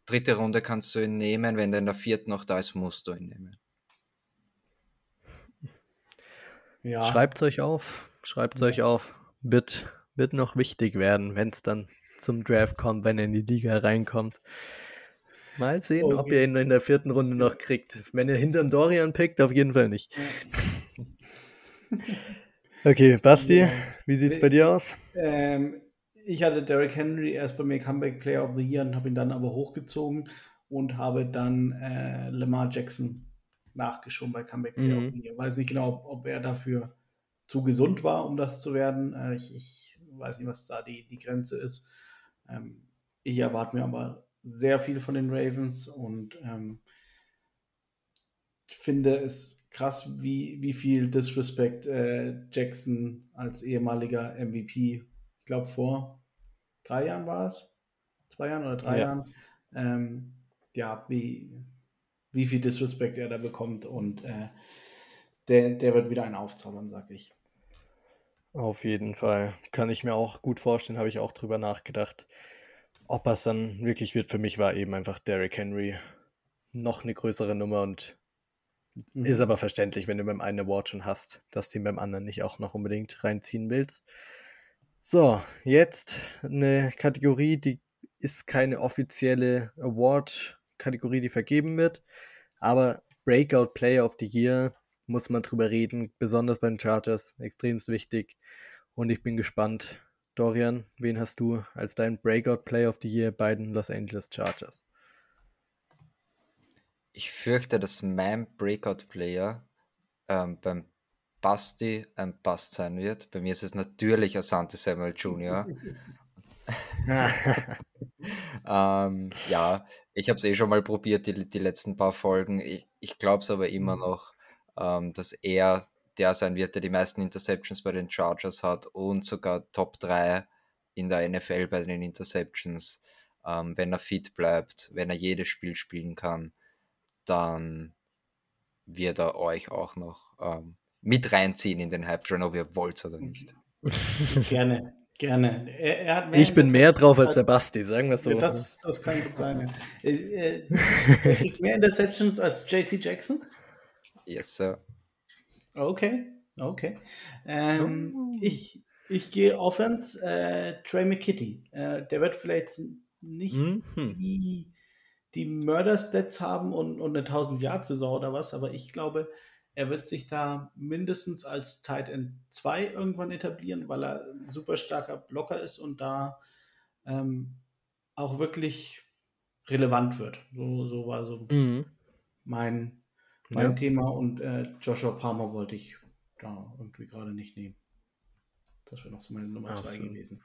dritte Runde kannst du ihn nehmen, wenn er in der vierten noch da ist, musst du ihn nehmen. Ja. Schreibt es euch auf. Schreibt es ja. euch auf. Wird, wird noch wichtig werden, wenn es dann zum Draft kommt, wenn er in die Liga reinkommt. Mal sehen, okay. ob ihr ihn in der vierten Runde noch kriegt. Wenn ihr hinterm Dorian pickt, auf jeden Fall nicht. okay, Basti, wie sieht es bei dir aus? Ähm, ich hatte Derrick Henry erst bei mir Comeback Player of the Year und habe ihn dann aber hochgezogen und habe dann äh, Lamar Jackson nachgeschoben bei Comeback Player mhm. of the Year. Weiß nicht genau, ob er dafür zu gesund war, um das zu werden. Äh, ich, ich, weiß nicht, was da die, die Grenze ist. Ähm, ich erwarte mir aber sehr viel von den Ravens und ähm, finde es krass, wie, wie viel Disrespect äh, Jackson als ehemaliger MVP, ich glaube vor drei Jahren war es, zwei Jahren oder drei ja. Jahren, ähm, ja, wie, wie viel Disrespect er da bekommt und äh, der, der wird wieder einen aufzaubern, sag ich. Auf jeden Fall. Kann ich mir auch gut vorstellen, habe ich auch drüber nachgedacht. Ob es dann wirklich wird, für mich war eben einfach Derrick Henry noch eine größere Nummer und mhm. ist aber verständlich, wenn du beim einen Award schon hast, dass du ihn beim anderen nicht auch noch unbedingt reinziehen willst. So, jetzt eine Kategorie, die ist keine offizielle Award-Kategorie, die vergeben wird, aber Breakout Player of the Year muss man drüber reden, besonders bei den Chargers, extremst wichtig. Und ich bin gespannt, Dorian, wen hast du als dein Breakout Player of the Year bei den Los Angeles Chargers? Ich fürchte, dass mein Breakout Player ähm, beim Basti ein Bust sein wird. Bei mir ist es natürlich Asante Samuel Jr. ähm, ja, ich habe es eh schon mal probiert, die, die letzten paar Folgen. Ich, ich glaube es aber immer mhm. noch, ähm, dass er der sein wird, der die meisten Interceptions bei den Chargers hat und sogar Top 3 in der NFL bei den Interceptions. Ähm, wenn er fit bleibt, wenn er jedes Spiel spielen kann, dann wird er euch auch noch ähm, mit reinziehen in den Hype-Train, ob ihr wollt oder nicht. Gerne, gerne. Er, er ich bin mehr drauf als, als der Basti, sagen wir so. Ja, das, das kann gut sein. Ja. Äh, er kriegt mehr Interceptions als JC Jackson? Yes, sir. Okay, okay. Ähm, oh. Ich, ich gehe Offense, äh, Trey McKitty. Äh, der wird vielleicht nicht mhm. die, die Murder-Stats haben und, und eine 1000-Yard-Saison oder was, aber ich glaube, er wird sich da mindestens als Tight End 2 irgendwann etablieren, weil er ein super starker Blocker ist und da ähm, auch wirklich relevant wird. So, so war so mhm. mein, mein ja. Thema und äh, Joshua Palmer wollte ich da irgendwie gerade nicht nehmen. Das wäre noch so meine Nummer 2 gewesen.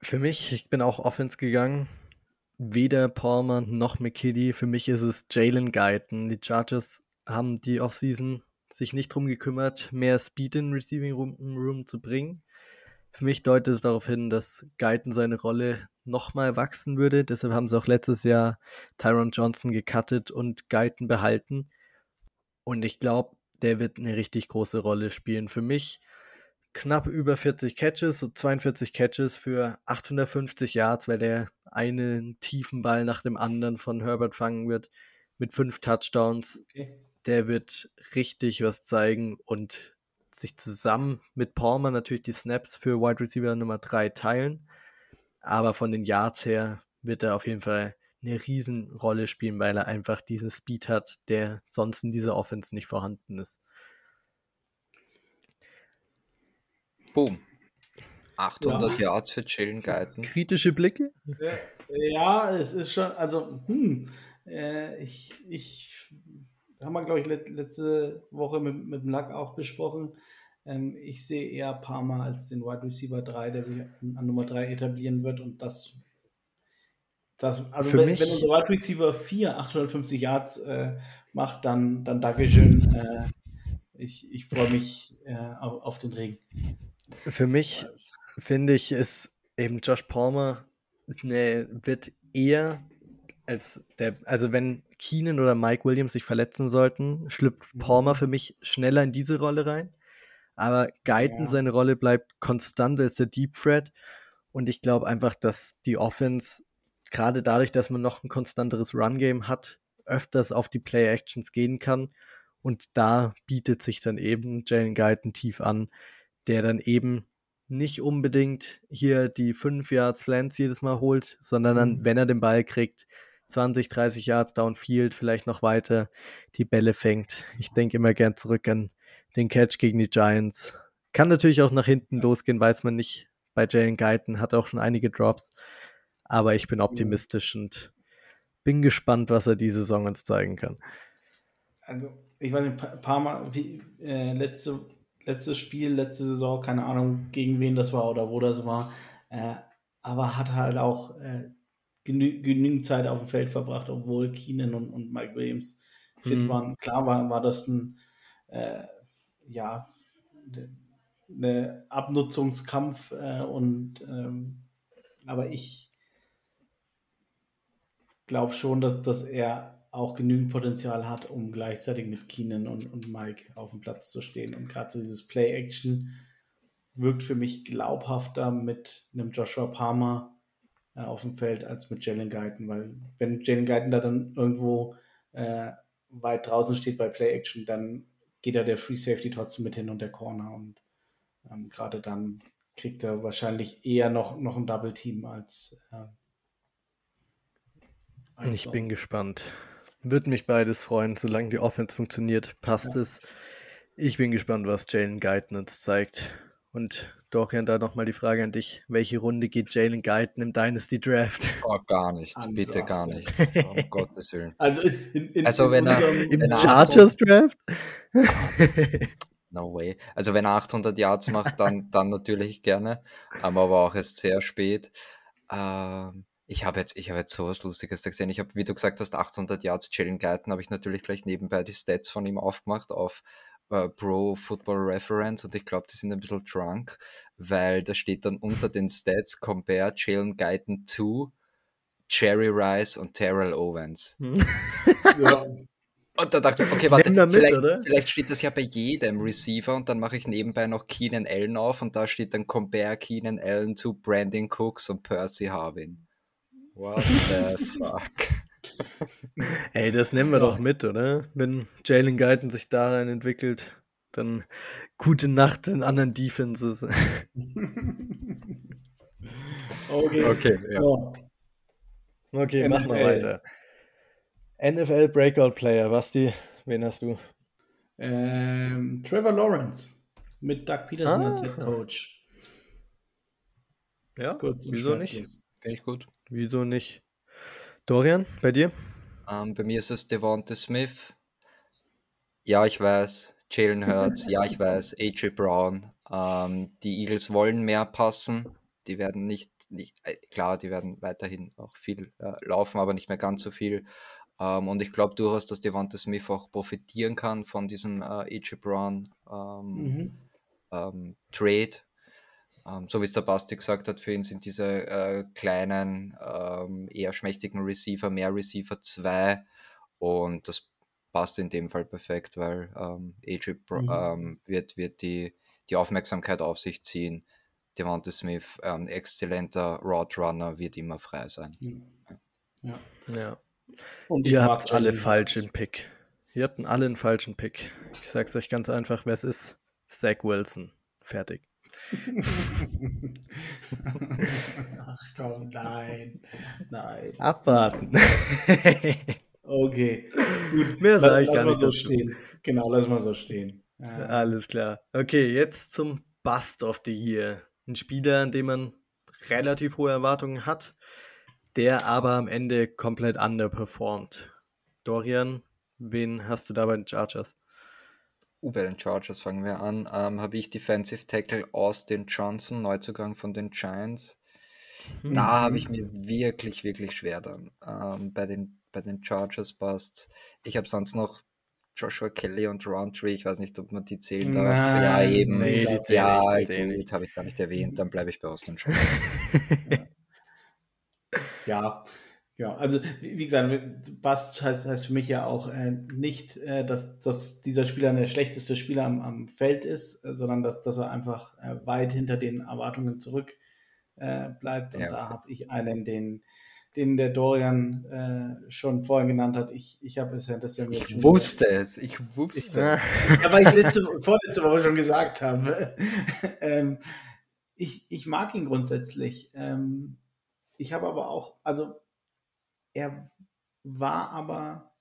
Für mich, ich bin auch Offense gegangen. Weder Palmer noch McKiddy. Für mich ist es Jalen Guyton. Die Chargers haben die Offseason sich nicht drum gekümmert, mehr Speed in Receiving Room, Room zu bringen. Für mich deutet es darauf hin, dass Guyton seine Rolle nochmal wachsen würde. Deshalb haben sie auch letztes Jahr Tyron Johnson gecuttet und Guyton behalten. Und ich glaube, der wird eine richtig große Rolle spielen. Für mich knapp über 40 Catches, so 42 Catches für 850 Yards, weil der einen tiefen Ball nach dem anderen von Herbert fangen wird mit fünf Touchdowns. Okay. Der wird richtig was zeigen und sich zusammen mit Palmer natürlich die Snaps für Wide Receiver Nummer 3 teilen. Aber von den Yards her wird er auf jeden Fall eine Riesenrolle spielen, weil er einfach diesen Speed hat, der sonst in dieser Offense nicht vorhanden ist. Boom. 800 ja. Yards für Jalen Guyton. Kritische Blicke? Ja, ja, es ist schon, also, hm, äh, ich, ich, haben wir, glaube ich, letzte Woche mit, mit dem Lack auch besprochen. Ähm, ich sehe eher Parma als den Wide Receiver 3, der sich an Nummer 3 etablieren wird und das das, also Für wenn, mich, wenn unser Wide Receiver 4 850 Yards äh, macht, dann, dann Dankeschön. Äh, ich ich freue mich äh, auf, auf, den Regen. Für mich finde ich, ist eben Josh Palmer ne, wird eher als der, also wenn Keenan oder Mike Williams sich verletzen sollten, schlüpft mhm. Palmer für mich schneller in diese Rolle rein. Aber Guyton, ja. seine Rolle bleibt konstant als der Deep Threat. Und ich glaube einfach, dass die Offense, gerade dadurch, dass man noch ein konstanteres Run-Game hat, öfters auf die Play-Actions gehen kann. Und da bietet sich dann eben Jalen Guyton tief an, der dann eben nicht unbedingt hier die 5 Yards Slants jedes Mal holt, sondern dann, mhm. wenn er den Ball kriegt, 20, 30 Yards Downfield, vielleicht noch weiter die Bälle fängt. Ich denke immer gern zurück an den Catch gegen die Giants. Kann natürlich auch nach hinten losgehen, weiß man nicht. Bei Jalen Guyton hat auch schon einige Drops. Aber ich bin optimistisch und bin gespannt, was er diese Saison uns zeigen kann. Also, ich weiß nicht, ein paar Mal, wie, äh, letzte, letztes Spiel, letzte Saison, keine Ahnung, gegen wen das war oder wo das war. Äh, aber hat halt auch äh, genü genügend Zeit auf dem Feld verbracht, obwohl Keenan und, und Mike Williams fit mhm. waren. Klar war, war das ein äh, ja, eine Abnutzungskampf äh, und ähm, aber ich glaube schon, dass, dass er auch genügend Potenzial hat, um gleichzeitig mit Keenan und, und Mike auf dem Platz zu stehen. Und gerade so dieses Play-Action wirkt für mich glaubhafter mit einem Joshua Palmer äh, auf dem Feld als mit Jalen Guyton, weil wenn Jalen Guyton da dann irgendwo äh, weit draußen steht bei Play-Action, dann geht da der Free Safety trotzdem mit hin und der Corner. Und ähm, gerade dann kriegt er wahrscheinlich eher noch, noch ein Double Team als. Äh, als ich sonst. bin gespannt. Würde mich beides freuen, solange die Offense funktioniert, passt ja. es. Ich bin gespannt, was Jalen uns zeigt. Und Dorian, da nochmal die Frage an dich. Welche Runde geht Jalen Guyton im Dynasty Draft? Oh, gar nicht. Bitte gar nicht. Um Gottes Willen. Also, in, in, also wenn er im wenn Chargers Draft? No way. Also wenn er 800 Yards macht, dann, dann natürlich gerne. Aber auch erst sehr spät. Ähm, ich habe jetzt, ich habe jetzt sowas Lustiges gesehen. Ich habe, wie du gesagt hast, 800 Yards Jalen Guyton, habe ich natürlich gleich nebenbei die Stats von ihm aufgemacht auf äh, Pro Football Reference und ich glaube, die sind ein bisschen drunk, weil da steht dann unter den Stats Compare Jalen Guyton to Jerry Rice und Terrell Owens. Hm. ja. Und da dachte ich, okay, warte, mit, vielleicht, vielleicht, steht das ja bei jedem Receiver und dann mache ich nebenbei noch Keenan Allen auf und da steht dann Compare Keenan Allen to Brandon Cooks und Percy Harvin. What the fuck? Ey, das nehmen wir ja. doch mit, oder? Wenn Jalen Guyton sich darin entwickelt, dann gute Nacht in anderen Defenses. okay. Okay, ja. So. Okay, machen wir weiter. NFL Breakout Player, Basti, wen hast du? Ähm, Trevor Lawrence mit Doug Peterson ah. als Head Coach. Ja, Kurz wieso nicht? Finde ich gut. Wieso nicht? Dorian, bei dir? Ähm, bei mir ist es Devonta Smith. Ja, ich weiß. Jalen Hurts. ja, ich weiß. AJ Brown. Ähm, die Eagles wollen mehr passen. Die werden nicht, nicht äh, klar, die werden weiterhin auch viel äh, laufen, aber nicht mehr ganz so viel. Ähm, und ich glaube durchaus, dass Devonta Smith auch profitieren kann von diesem äh, AJ Brown ähm, mhm. ähm, Trade. Ähm, so wie es der Basti gesagt hat, für ihn sind diese äh, kleinen, ähm, eher schmächtigen Receiver, mehr Receiver zwei. Und das passt in dem Fall perfekt, weil ähm, AJ mhm. wird, wird die, die Aufmerksamkeit auf sich ziehen. Devonta Smith, ein exzellenter Roadrunner, wird immer frei sein. Ja. ja. Und Ihr habt alle falschen Pick. Ihr habt alle einen falschen Pick. Ich sag's euch ganz einfach, wer es ist. Zach Wilson. Fertig. Ach komm, nein. Nein. Abwarten. okay. Gut. Mehr sage ich gar nicht. so stehen. Genau, lass mal so stehen. Ja. Alles klar. Okay, jetzt zum Bust of the Year. Ein Spieler, an dem man relativ hohe Erwartungen hat der aber am Ende komplett underperformt. Dorian, wen hast du da bei den Chargers? Uh, bei den Chargers fangen wir an. Ähm, Habe ich Defensive Tackle Austin Johnson, Neuzugang von den Giants. Mhm. Da habe ich mir wirklich, wirklich schwer dann. Ähm, bei, den, bei den Chargers passt. Ich habe sonst noch Joshua Kelly und Roundtree. Ich weiß nicht, ob man die zählen darf. Nein, ja, eben. Nee, ja, gut, habe ich gar nicht erwähnt. Dann bleibe ich bei Austin Johnson. Ja, genau. Also, wie gesagt, Bast heißt, heißt für mich ja auch äh, nicht, äh, dass, dass dieser Spieler der schlechteste Spieler am, am Feld ist, äh, sondern dass, dass er einfach äh, weit hinter den Erwartungen zurück äh, bleibt. Und ja, okay. da habe ich einen, den, den der Dorian äh, schon vorhin genannt hat. Ich, ich habe es das ja Ich wusste es, ich wusste es. Ja, weil ich letzte, vorletzte Woche schon gesagt habe. ähm, ich, ich mag ihn grundsätzlich. Ähm, ich habe aber auch, also er war aber,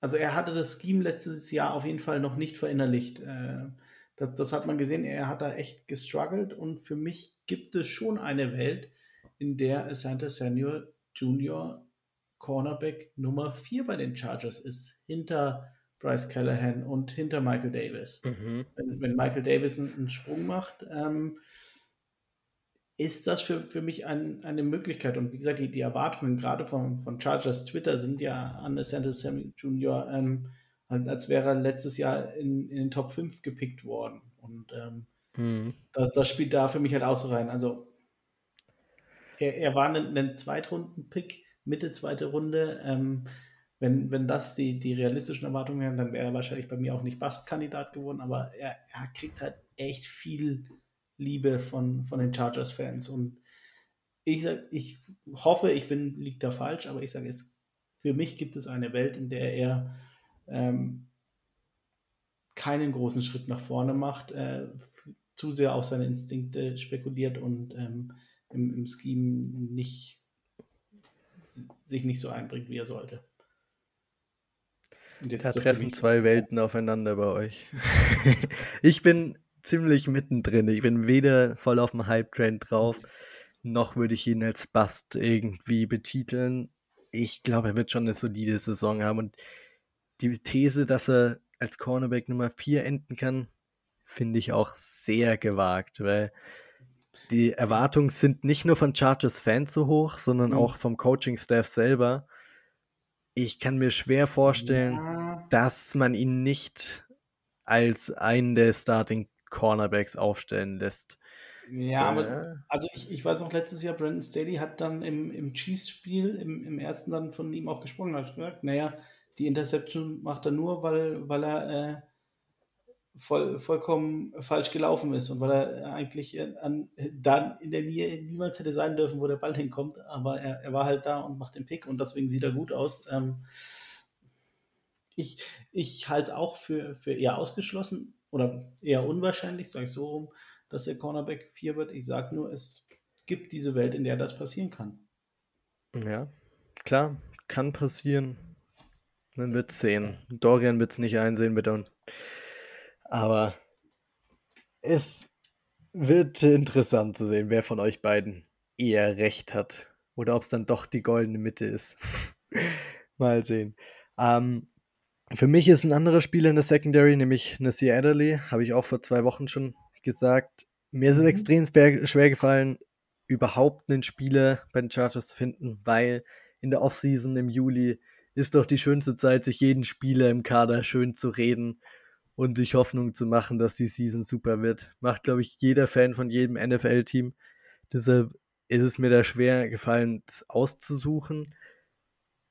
also er hatte das Scheme letztes Jahr auf jeden Fall noch nicht verinnerlicht. Äh, das, das, hat man gesehen, er hat da echt gestruggelt und für mich gibt es schon eine Welt, in der Santa Senior Junior Cornerback Nummer 4 bei den Chargers ist, hinter Bryce Callahan und hinter Michael Davis. Mhm. Wenn, wenn, Michael Davis einen, einen Sprung macht, ähm, ist das für, für mich ein, eine Möglichkeit. Und wie gesagt, die, die Erwartungen gerade von, von Chargers Twitter sind ja an Santa Sammy Jr., ähm, als wäre er letztes Jahr in, in den Top 5 gepickt worden. Und ähm, mhm. das, das, spielt da für mich halt auch so rein. Also er, er war ein, ein Zweitrunden-Pick, Mitte zweite Runde. Ähm, wenn, wenn das die, die realistischen Erwartungen wären, dann wäre er wahrscheinlich bei mir auch nicht Bast-Kandidat geworden, aber er, er kriegt halt echt viel Liebe von, von den Chargers-Fans. Und ich, ich hoffe, ich bin, liegt da falsch, aber ich sage es, für mich gibt es eine Welt, in der er ähm, keinen großen Schritt nach vorne macht, äh, zu sehr auf seine Instinkte spekuliert und ähm, im, im Scheme nicht, sich nicht so einbringt, wie er sollte. Da treffen zwei Welten aufeinander bei euch. ich bin ziemlich mittendrin. Ich bin weder voll auf dem Hype-Train drauf, noch würde ich ihn als Bust irgendwie betiteln. Ich glaube, er wird schon eine solide Saison haben. Und die These, dass er als Cornerback Nummer 4 enden kann, finde ich auch sehr gewagt, weil die Erwartungen sind nicht nur von Chargers-Fans so hoch, sondern mhm. auch vom Coaching-Staff selber. Ich kann mir schwer vorstellen, ja. dass man ihn nicht als einen der Starting Cornerbacks aufstellen lässt. Ja, so, aber ja. also ich, ich weiß noch, letztes Jahr Brandon Staley hat dann im, im Chiefs-Spiel, im, im ersten dann von ihm auch gesprochen, hat gesagt, naja, die Interception macht er nur, weil, weil er äh, voll, vollkommen falsch gelaufen ist und weil er eigentlich an, dann in der Nähe niemals hätte sein dürfen, wo der Ball hinkommt, aber er, er war halt da und macht den Pick und deswegen sieht er gut aus. Ähm, ich ich halte es auch für, für eher ausgeschlossen, oder eher unwahrscheinlich, sage ich so rum, dass der Cornerback 4 wird. Ich sage nur, es gibt diese Welt, in der das passieren kann. Ja, klar, kann passieren. Man wird sehen. Dorian wird es nicht einsehen, bitte. Aber es wird interessant zu sehen, wer von euch beiden eher recht hat. oder ob es dann doch die goldene Mitte ist. Mal sehen. Ähm, für mich ist ein anderer Spieler in der Secondary, nämlich Nasir Adderley, habe ich auch vor zwei Wochen schon gesagt. Mir ist es mhm. extrem schwer, gefallen, überhaupt einen Spieler bei den Chargers zu finden, weil in der Offseason im Juli ist doch die schönste Zeit, sich jeden Spieler im Kader schön zu reden und sich Hoffnung zu machen, dass die Season super wird. Macht, glaube ich, jeder Fan von jedem NFL-Team. Deshalb ist es mir da schwer gefallen, das auszusuchen.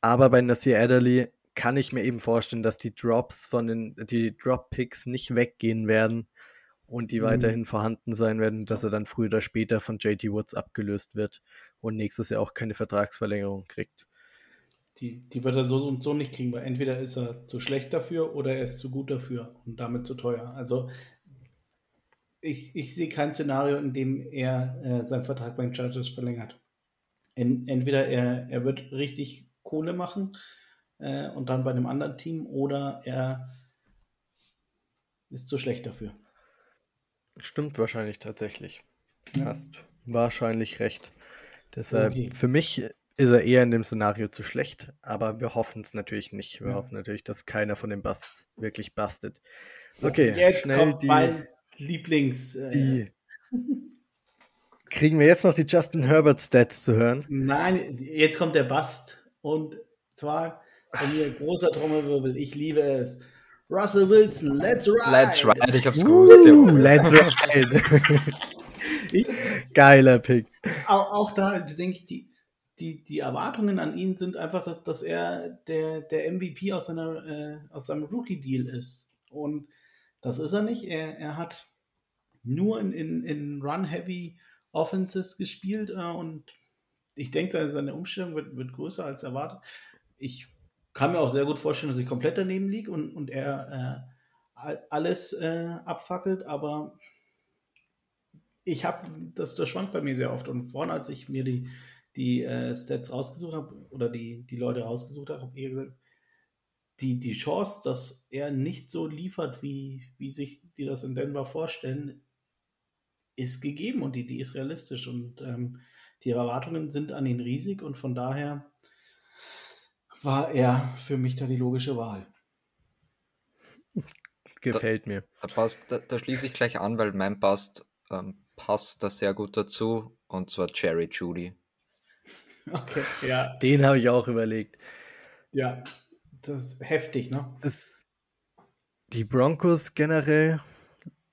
Aber bei Nasir Adderley kann ich mir eben vorstellen, dass die Drops von den, die Drop-Picks nicht weggehen werden und die mhm. weiterhin vorhanden sein werden, dass er dann früher oder später von JT Woods abgelöst wird und nächstes Jahr auch keine Vertragsverlängerung kriegt. Die, die wird er so und so nicht kriegen, weil entweder ist er zu schlecht dafür oder er ist zu gut dafür und damit zu teuer. Also ich, ich sehe kein Szenario, in dem er äh, seinen Vertrag beim Chargers verlängert. En, entweder er, er wird richtig Kohle machen äh, und dann bei einem anderen Team oder er ist zu schlecht dafür. Stimmt wahrscheinlich tatsächlich. Ja. Hast wahrscheinlich recht. Deshalb, okay. für mich ist er eher in dem Szenario zu schlecht, aber wir hoffen es natürlich nicht. Wir ja. hoffen natürlich, dass keiner von den Busts wirklich bastet. Okay, jetzt kommt die, mein Lieblings. Äh, die, kriegen wir jetzt noch die Justin Herbert Stats zu hören? Nein, jetzt kommt der Bust. Und zwar von mir großer Trommelwirbel. Ich liebe es. Russell Wilson, let's ride. Let's ride, ich hab's gewusst. Uh, let's ride. Geiler Pick. Auch, auch da denke ich, die, die, die Erwartungen an ihn sind einfach, dass, dass er der, der MVP aus, seiner, äh, aus seinem Rookie-Deal ist. Und das ist er nicht. Er, er hat nur in, in, in Run-Heavy Offenses gespielt äh, und ich denke, seine Umstellung wird, wird größer als erwartet. Ich kann mir auch sehr gut vorstellen, dass ich komplett daneben liege und, und er äh, alles äh, abfackelt, aber ich habe, das, das schwankt bei mir sehr oft. Und vorne, als ich mir die, die äh, Stats rausgesucht habe oder die, die Leute rausgesucht habe, habe ich gesagt, die, die Chance, dass er nicht so liefert, wie, wie sich die das in Denver vorstellen, ist gegeben und die, die ist realistisch. Und ähm, die Erwartungen sind an ihn riesig und von daher war er für mich da die logische Wahl. Gefällt mir. Da, passt, da, da, schließe ich gleich an, weil mein passt, ähm, passt da sehr gut dazu und zwar Cherry Judy. Okay, ja. Den habe ich auch überlegt. Ja, das ist heftig, ne? Das, die Broncos generell,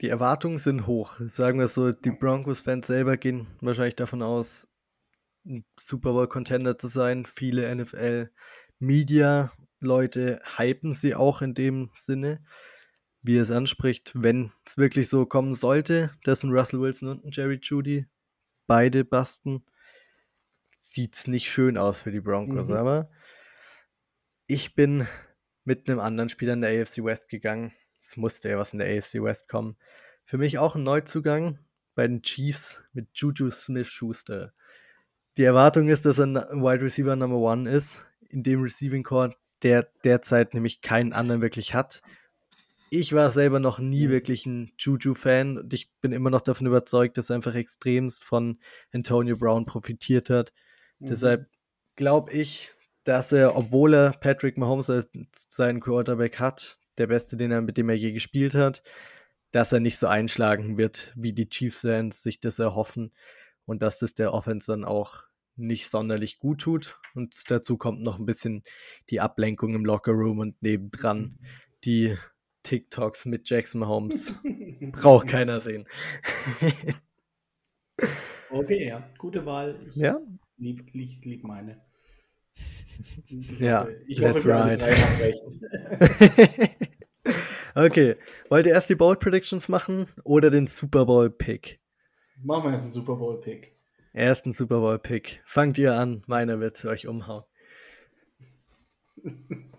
die Erwartungen sind hoch. Sagen wir so, die Broncos-Fans selber gehen wahrscheinlich davon aus, ein Super Bowl-Contender zu sein. Viele NFL- Media-Leute hypen sie auch in dem Sinne, wie es anspricht, wenn es wirklich so kommen sollte, dass ein Russell Wilson und ein Jerry Judy beide basten, sieht es nicht schön aus für die Broncos. Mhm. Aber ich bin mit einem anderen Spieler in der AFC West gegangen. Es musste ja was in der AFC West kommen. Für mich auch ein Neuzugang bei den Chiefs mit Juju Smith Schuster. Die Erwartung ist, dass er Wide Receiver Number One ist in dem Receiving Core, der derzeit nämlich keinen anderen wirklich hat. Ich war selber noch nie mhm. wirklich ein Juju-Fan und ich bin immer noch davon überzeugt, dass er einfach extremst von Antonio Brown profitiert hat. Mhm. Deshalb glaube ich, dass er, obwohl er Patrick Mahomes als seinen Quarterback hat, der beste, den er, mit dem er je gespielt hat, dass er nicht so einschlagen wird, wie die Chiefs-Fans sich das erhoffen und dass das der Offense dann auch nicht sonderlich gut tut. Und dazu kommt noch ein bisschen die Ablenkung im Lockerroom und nebendran die TikToks mit Jackson Holmes. Braucht keiner sehen. okay, ja, gute Wahl. Ich ja. Lieb, lieb, lieb meine. ja, ich hoffe, right. okay, wollt ihr erst die Bold Predictions machen oder den Super Bowl Pick? Machen wir erst einen Super Bowl Pick. Ersten Super Bowl-Pick. Fangt ihr an, meiner wird euch umhauen.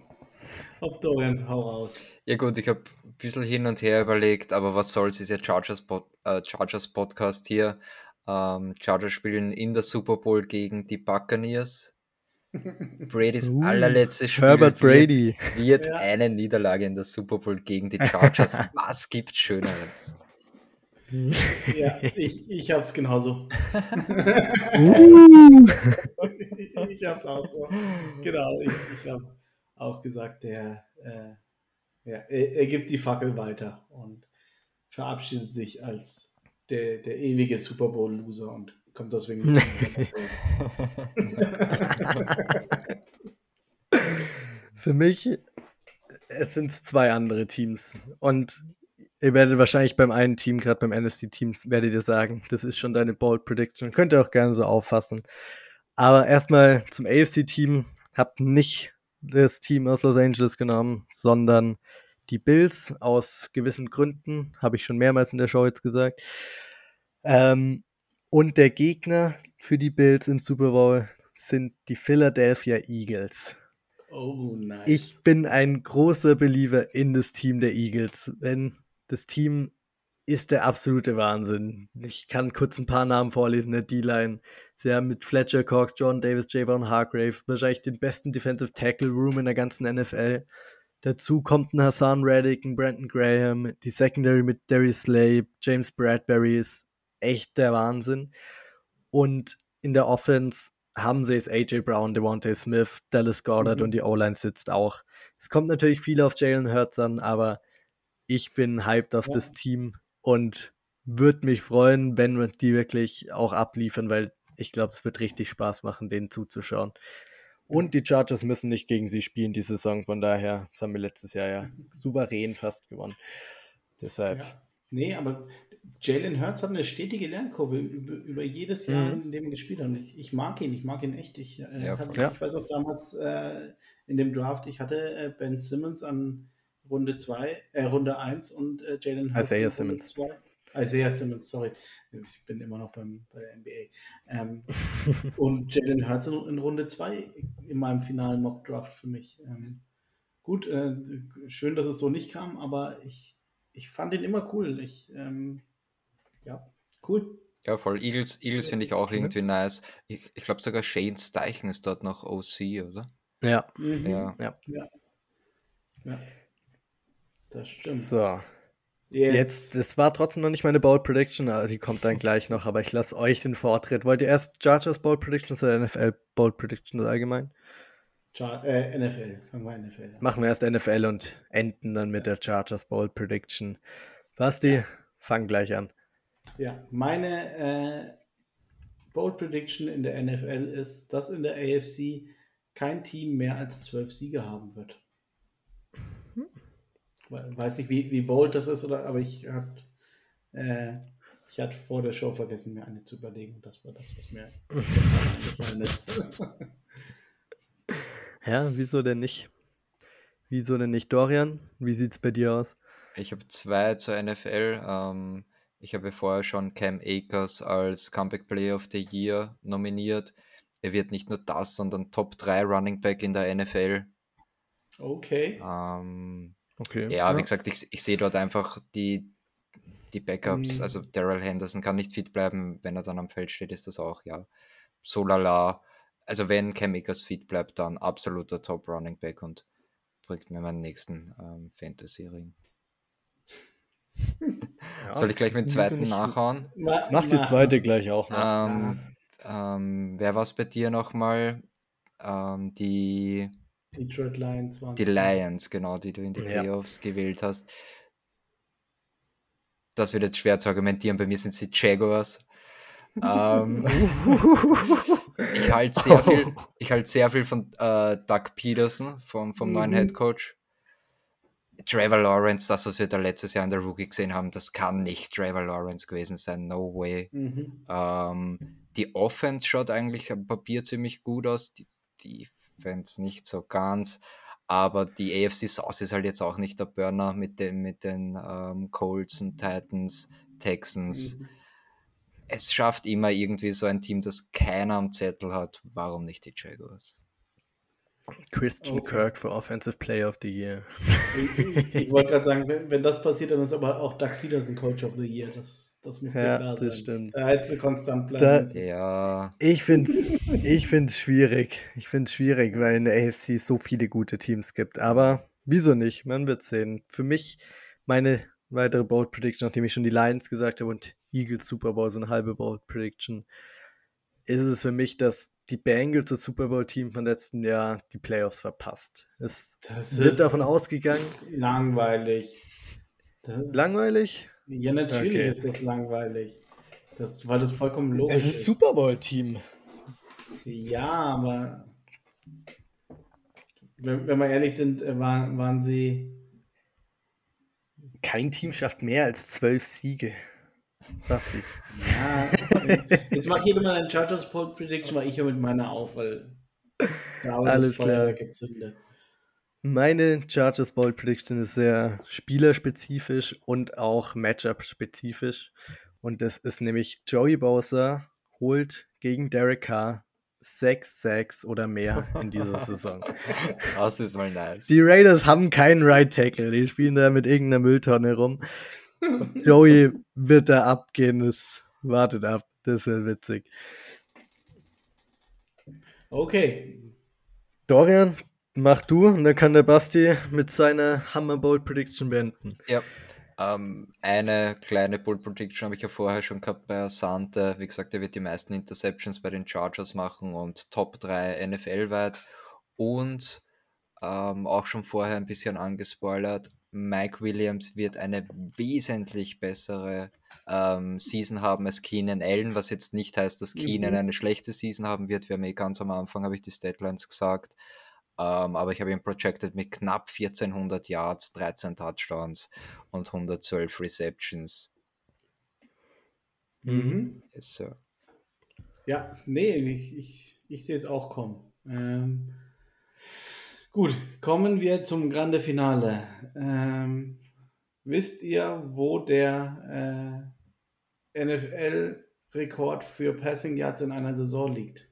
Auf Dorian, hau raus. Ja gut, ich habe ein bisschen hin und her überlegt, aber was soll's, ist ja Chargers, Pod, äh, Chargers Podcast hier. Ähm, Chargers spielen in der Super Bowl gegen die Buccaneers. Brady's uh, allerletztes Spiel Herbert Brady. wird, wird ja. eine Niederlage in der Super Bowl gegen die Chargers. was gibt Schöneres? Ja, ich, ich habe es genauso. uh. ich habe es auch so. Genau, ich, ich habe auch gesagt, der, äh, ja, er, er, gibt die Fackel weiter und verabschiedet sich als der, der ewige Super Bowl-Loser und kommt deswegen nicht Für mich es sind zwei andere Teams und ihr werdet wahrscheinlich beim einen Team, gerade beim NSC-Teams, werdet ihr sagen, das ist schon deine Bold Prediction. Könnt ihr auch gerne so auffassen. Aber erstmal zum AFC-Team. Habt nicht das Team aus Los Angeles genommen, sondern die Bills aus gewissen Gründen, habe ich schon mehrmals in der Show jetzt gesagt. Ähm, und der Gegner für die Bills im Super Bowl sind die Philadelphia Eagles. Oh, nice. Ich bin ein großer Believer in das Team der Eagles. Wenn das Team ist der absolute Wahnsinn. Ich kann kurz ein paar Namen vorlesen der D-Line. Sie haben mit Fletcher Cox, John Davis, Javon Hargrave wahrscheinlich den besten Defensive Tackle Room in der ganzen NFL. Dazu kommt ein Hassan Reddick, ein Brandon Graham, die Secondary mit Darius Slay, James Bradbury ist echt der Wahnsinn. Und in der Offense haben sie es AJ Brown, Devontae Smith, Dallas Goddard mhm. und die O-Line sitzt auch. Es kommt natürlich viel auf Jalen Hurts an, aber ich bin hyped auf ja. das Team und würde mich freuen, wenn die wirklich auch abliefern, weil ich glaube, es wird richtig Spaß machen, denen zuzuschauen. Und die Chargers müssen nicht gegen sie spielen die Saison, von daher, das haben wir letztes Jahr ja souverän fast gewonnen. Deshalb. Ja. Nee, aber Jalen Hurts hat eine stetige Lernkurve über, über jedes Jahr, mhm. in dem er gespielt hat. Und ich, ich, mag ihn, ich mag ihn echt. Ich, äh, ja, hab, ja. ich weiß auch damals äh, in dem Draft, ich hatte äh, Ben Simmons an Runde 2, äh, Runde 1 und äh, Jalen Hurts Isaiah Simmons. Zwei. Isaiah Simmons, sorry. Ich bin immer noch beim, bei der NBA. Ähm, und Jalen Hurts in, in Runde 2 in meinem finalen Mock Draft für mich. Ähm, gut, äh, schön, dass es so nicht kam, aber ich, ich fand ihn immer cool. Ich, ähm, ja, cool. Ja, voll. Eagles, Eagles finde ich auch irgendwie nice. Ich, ich glaube sogar Shane Steichen ist dort noch OC, oder? Ja. Mhm. Ja. ja. ja. Ja. Das stimmt. So. Jetzt. Jetzt, das war trotzdem noch nicht meine Bold Prediction, also die kommt dann gleich noch, aber ich lasse euch den Vortritt. Wollt ihr erst Chargers Bold Predictions oder NFL Bold Predictions allgemein? Char äh, NFL, fangen wir NFL an. Machen wir erst NFL und enden dann mit der Chargers Bold Prediction. Basti, ja. fang gleich an. Ja, meine äh, Bold Prediction in der NFL ist, dass in der AFC kein Team mehr als zwölf Siege haben wird. Weiß nicht, wie, wie bold das ist, oder, aber ich hatte äh, ich hatte vor der Show vergessen, mir eine zu überlegen. Das war das, was mir eingefallen ist. ja, wieso denn nicht? Wieso denn nicht, Dorian? Wie sieht es bei dir aus? Ich habe zwei zur NFL. Ähm, ich habe vorher schon Cam Akers als Comeback Player of the Year nominiert. Er wird nicht nur das, sondern Top 3 Running Back in der NFL. Okay. Ähm, okay. Ja, ja, wie gesagt, ich, ich sehe dort einfach die, die Backups. Mhm. Also Daryl Henderson kann nicht fit bleiben. Wenn er dann am Feld steht, ist das auch, ja, so lala. Also wenn Cam Akers fit bleibt, dann absoluter Top Running Back und bringt mir meinen nächsten ähm, Fantasy-Ring. Ja, Soll ich gleich mit dem zweiten nachhauen? Mach die zweite gleich auch. Ähm, ähm, wer war es bei dir nochmal? Ähm, die Detroit Lions waren Die Lions, genau, die du in die Playoffs ja. gewählt hast. Das wird jetzt schwer zu argumentieren. Bei mir sind es die Jaguars. ähm, ich halte sehr viel, ich halt sehr viel von äh, Doug Peterson, vom, vom mhm. neuen Head Coach. Trevor Lawrence, das, was wir da letztes Jahr in der Rookie gesehen haben, das kann nicht Trevor Lawrence gewesen sein. No way. Mhm. Ähm, die Offense schaut eigentlich am Papier ziemlich gut aus. Die Defense nicht so ganz. Aber die AFC South ist halt jetzt auch nicht der Burner mit, dem, mit den ähm, Colts und Titans, Texans. Mhm. Es schafft immer irgendwie so ein Team, das keiner am Zettel hat. Warum nicht die Jaguars? Christian okay. Kirk für Offensive Player of the Year. Ich, wollte gerade sagen, wenn, wenn, das passiert, dann ist aber auch Doug Peterson Coach of the Year. Das, das müsste ja, klar sein. Das stimmt. Da hätte sie konstant bleiben da, Ja. Ich finde es ich find's schwierig. Ich finde es schwierig, weil in der AFC so viele gute Teams gibt. Aber wieso nicht? Man wird sehen. Für mich, meine weitere Bold Prediction, nachdem ich schon die Lions gesagt habe und Eagles Super Bowl, so eine halbe Bold Prediction, ist es für mich, dass die Bengals, das Super Bowl-Team von letztem Jahr, die Playoffs verpasst. Es Das wird ist davon ausgegangen. langweilig. Langweilig? ja, natürlich Okay. ist das langweilig. Das, weil das vollkommen logisch Es ist Super Bowl-Team. Ja, aber wenn, wenn wir ehrlich sind, äh, waren, waren sie. Kein Team schafft mehr als zwölf Siege. Basti. Ja, jetzt macht jeder mal einen Chargers Poll Prediction, weil ich höre mit meiner auf, weil Alles das klar. gezündet. Meine Chargers Bold Prediction ist sehr spielerspezifisch und auch Matchup-spezifisch. Und das ist nämlich Joey Bowser holt gegen Derek Carr 6 Sacks oder mehr in dieser Saison. Das ist mal nice. Die Raiders haben keinen Right Tackle. Die spielen da mit irgendeiner Mülltonne rum. Joey wird da abgehen. Das wartet ab. Das wird witzig. Okay, Dorian, mach du und dann kann der Basti mit seiner Hammer Bold Prediction beenden. Ja. Ähm, eine kleine Bull Prediction habe ich ja vorher schon gehabt bei Asante. Wie gesagt, er wird die meisten Interceptions bei den Chargers machen und Top 3 NFL-weit. Und ähm, auch schon vorher ein bisschen angespoilert, Mike Williams wird eine wesentlich bessere ähm, Season haben als Keenan Allen, was jetzt nicht heißt, dass Keenan Mhm. eine schlechte Season haben wird. Wir haben eh ganz am Anfang, habe ich die Statlines gesagt. Ähm, aber ich habe ihn projected mit knapp 1400 Yards, 13 Touchdowns und 112 Receptions. Mhm. Yes, sir. Ja, nee, ich, ich, ich sehe es auch kommen. Ähm, gut, kommen wir zum Grande Finale. Ähm, wisst ihr, wo der äh, NFL-Rekord für Passing Yards in einer Saison liegt?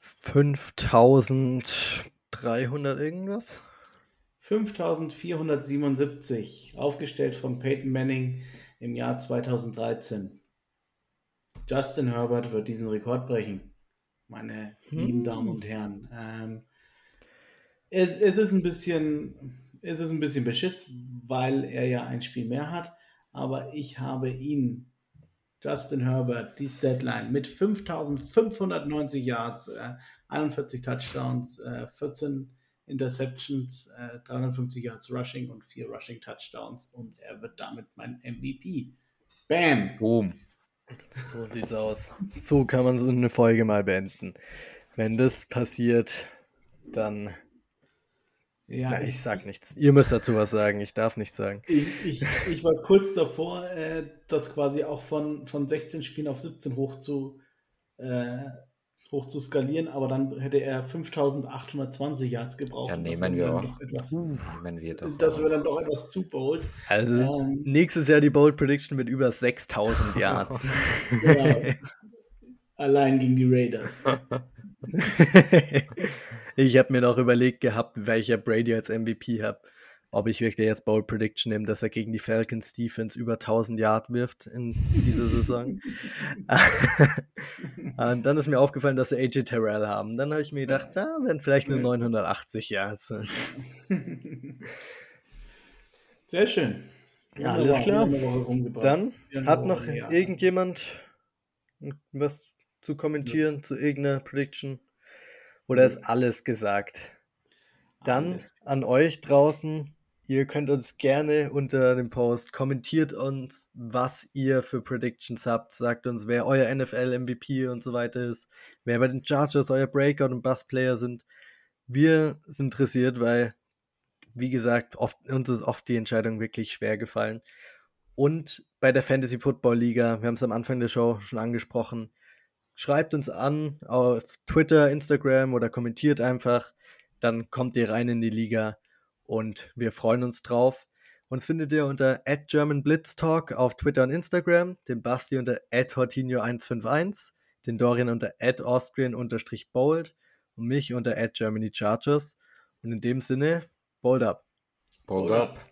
5300 irgendwas? 5477, aufgestellt von Peyton Manning im Jahr 2013. Justin Herbert wird diesen Rekord brechen, meine lieben Hm. Damen und Herren. Ähm, es, es ist ein bisschen, es ist ein bisschen beschiss, weil er ja ein Spiel mehr hat, aber ich habe ihn, Justin Herbert, die Statline mit 5590 Yards, äh, 41 Touchdowns, äh, 14 Interceptions, äh, 350 Yards Rushing und 4 Rushing Touchdowns und er wird damit mein MVP. Bam! Boom. So sieht's aus. So kann man so eine Folge mal beenden. Wenn das passiert, dann. Ja, Ja, ich sag nichts. Ihr müsst dazu was sagen. Ich darf nichts sagen. Ich, ich, ich war kurz davor, äh, das quasi auch von, von 16 Spielen auf 17 hoch zu, äh, hoch zu skalieren, aber dann hätte er 5820 Yards gebraucht. Ja, nehmen wäre wir dann auch. doch Etwas, Wenn wir doch das wäre dann doch etwas zu bold. Also, Ähm, nächstes Jahr die Bold Prediction mit über 6000 Yards. ja, allein gegen die Raiders. ich habe mir noch überlegt gehabt, welcher Brady als MVP hat. Ob ich wirklich jetzt Bold Prediction nehme, dass er gegen die Falcons Defense über 1000 Yard wirft in dieser Saison. Und dann ist mir aufgefallen, dass sie AJ Terrell haben. Dann habe ich mir gedacht, da werden vielleicht nur 980 Yards. Sehr schön. Ja, alles klar. Dann hat noch irgendjemand was zu kommentieren zu irgendeiner Prediction? Oder ist alles gesagt? Dann Alles an euch draußen, ihr könnt uns gerne unter dem Post kommentiert uns, was ihr für Predictions habt. Sagt uns, wer euer NFL-MVP und so weiter ist, wer bei den Chargers euer Breakout und Bust-Player sind. Wir sind interessiert, weil, wie gesagt, oft, uns ist oft die Entscheidung wirklich schwer gefallen. Und bei der Fantasy Football Liga, wir haben es am Anfang der Show schon angesprochen, schreibt uns an auf Twitter, Instagram oder kommentiert einfach. Dann kommt ihr rein in die Liga und wir freuen uns drauf. Uns findet ihr unter @germanblitztalk auf Twitter und Instagram, den Basti unter @hortinho151, den Dorian unter @austrian_bold und mich unter @germanychargers. Und in dem Sinne, bold up. Hold up.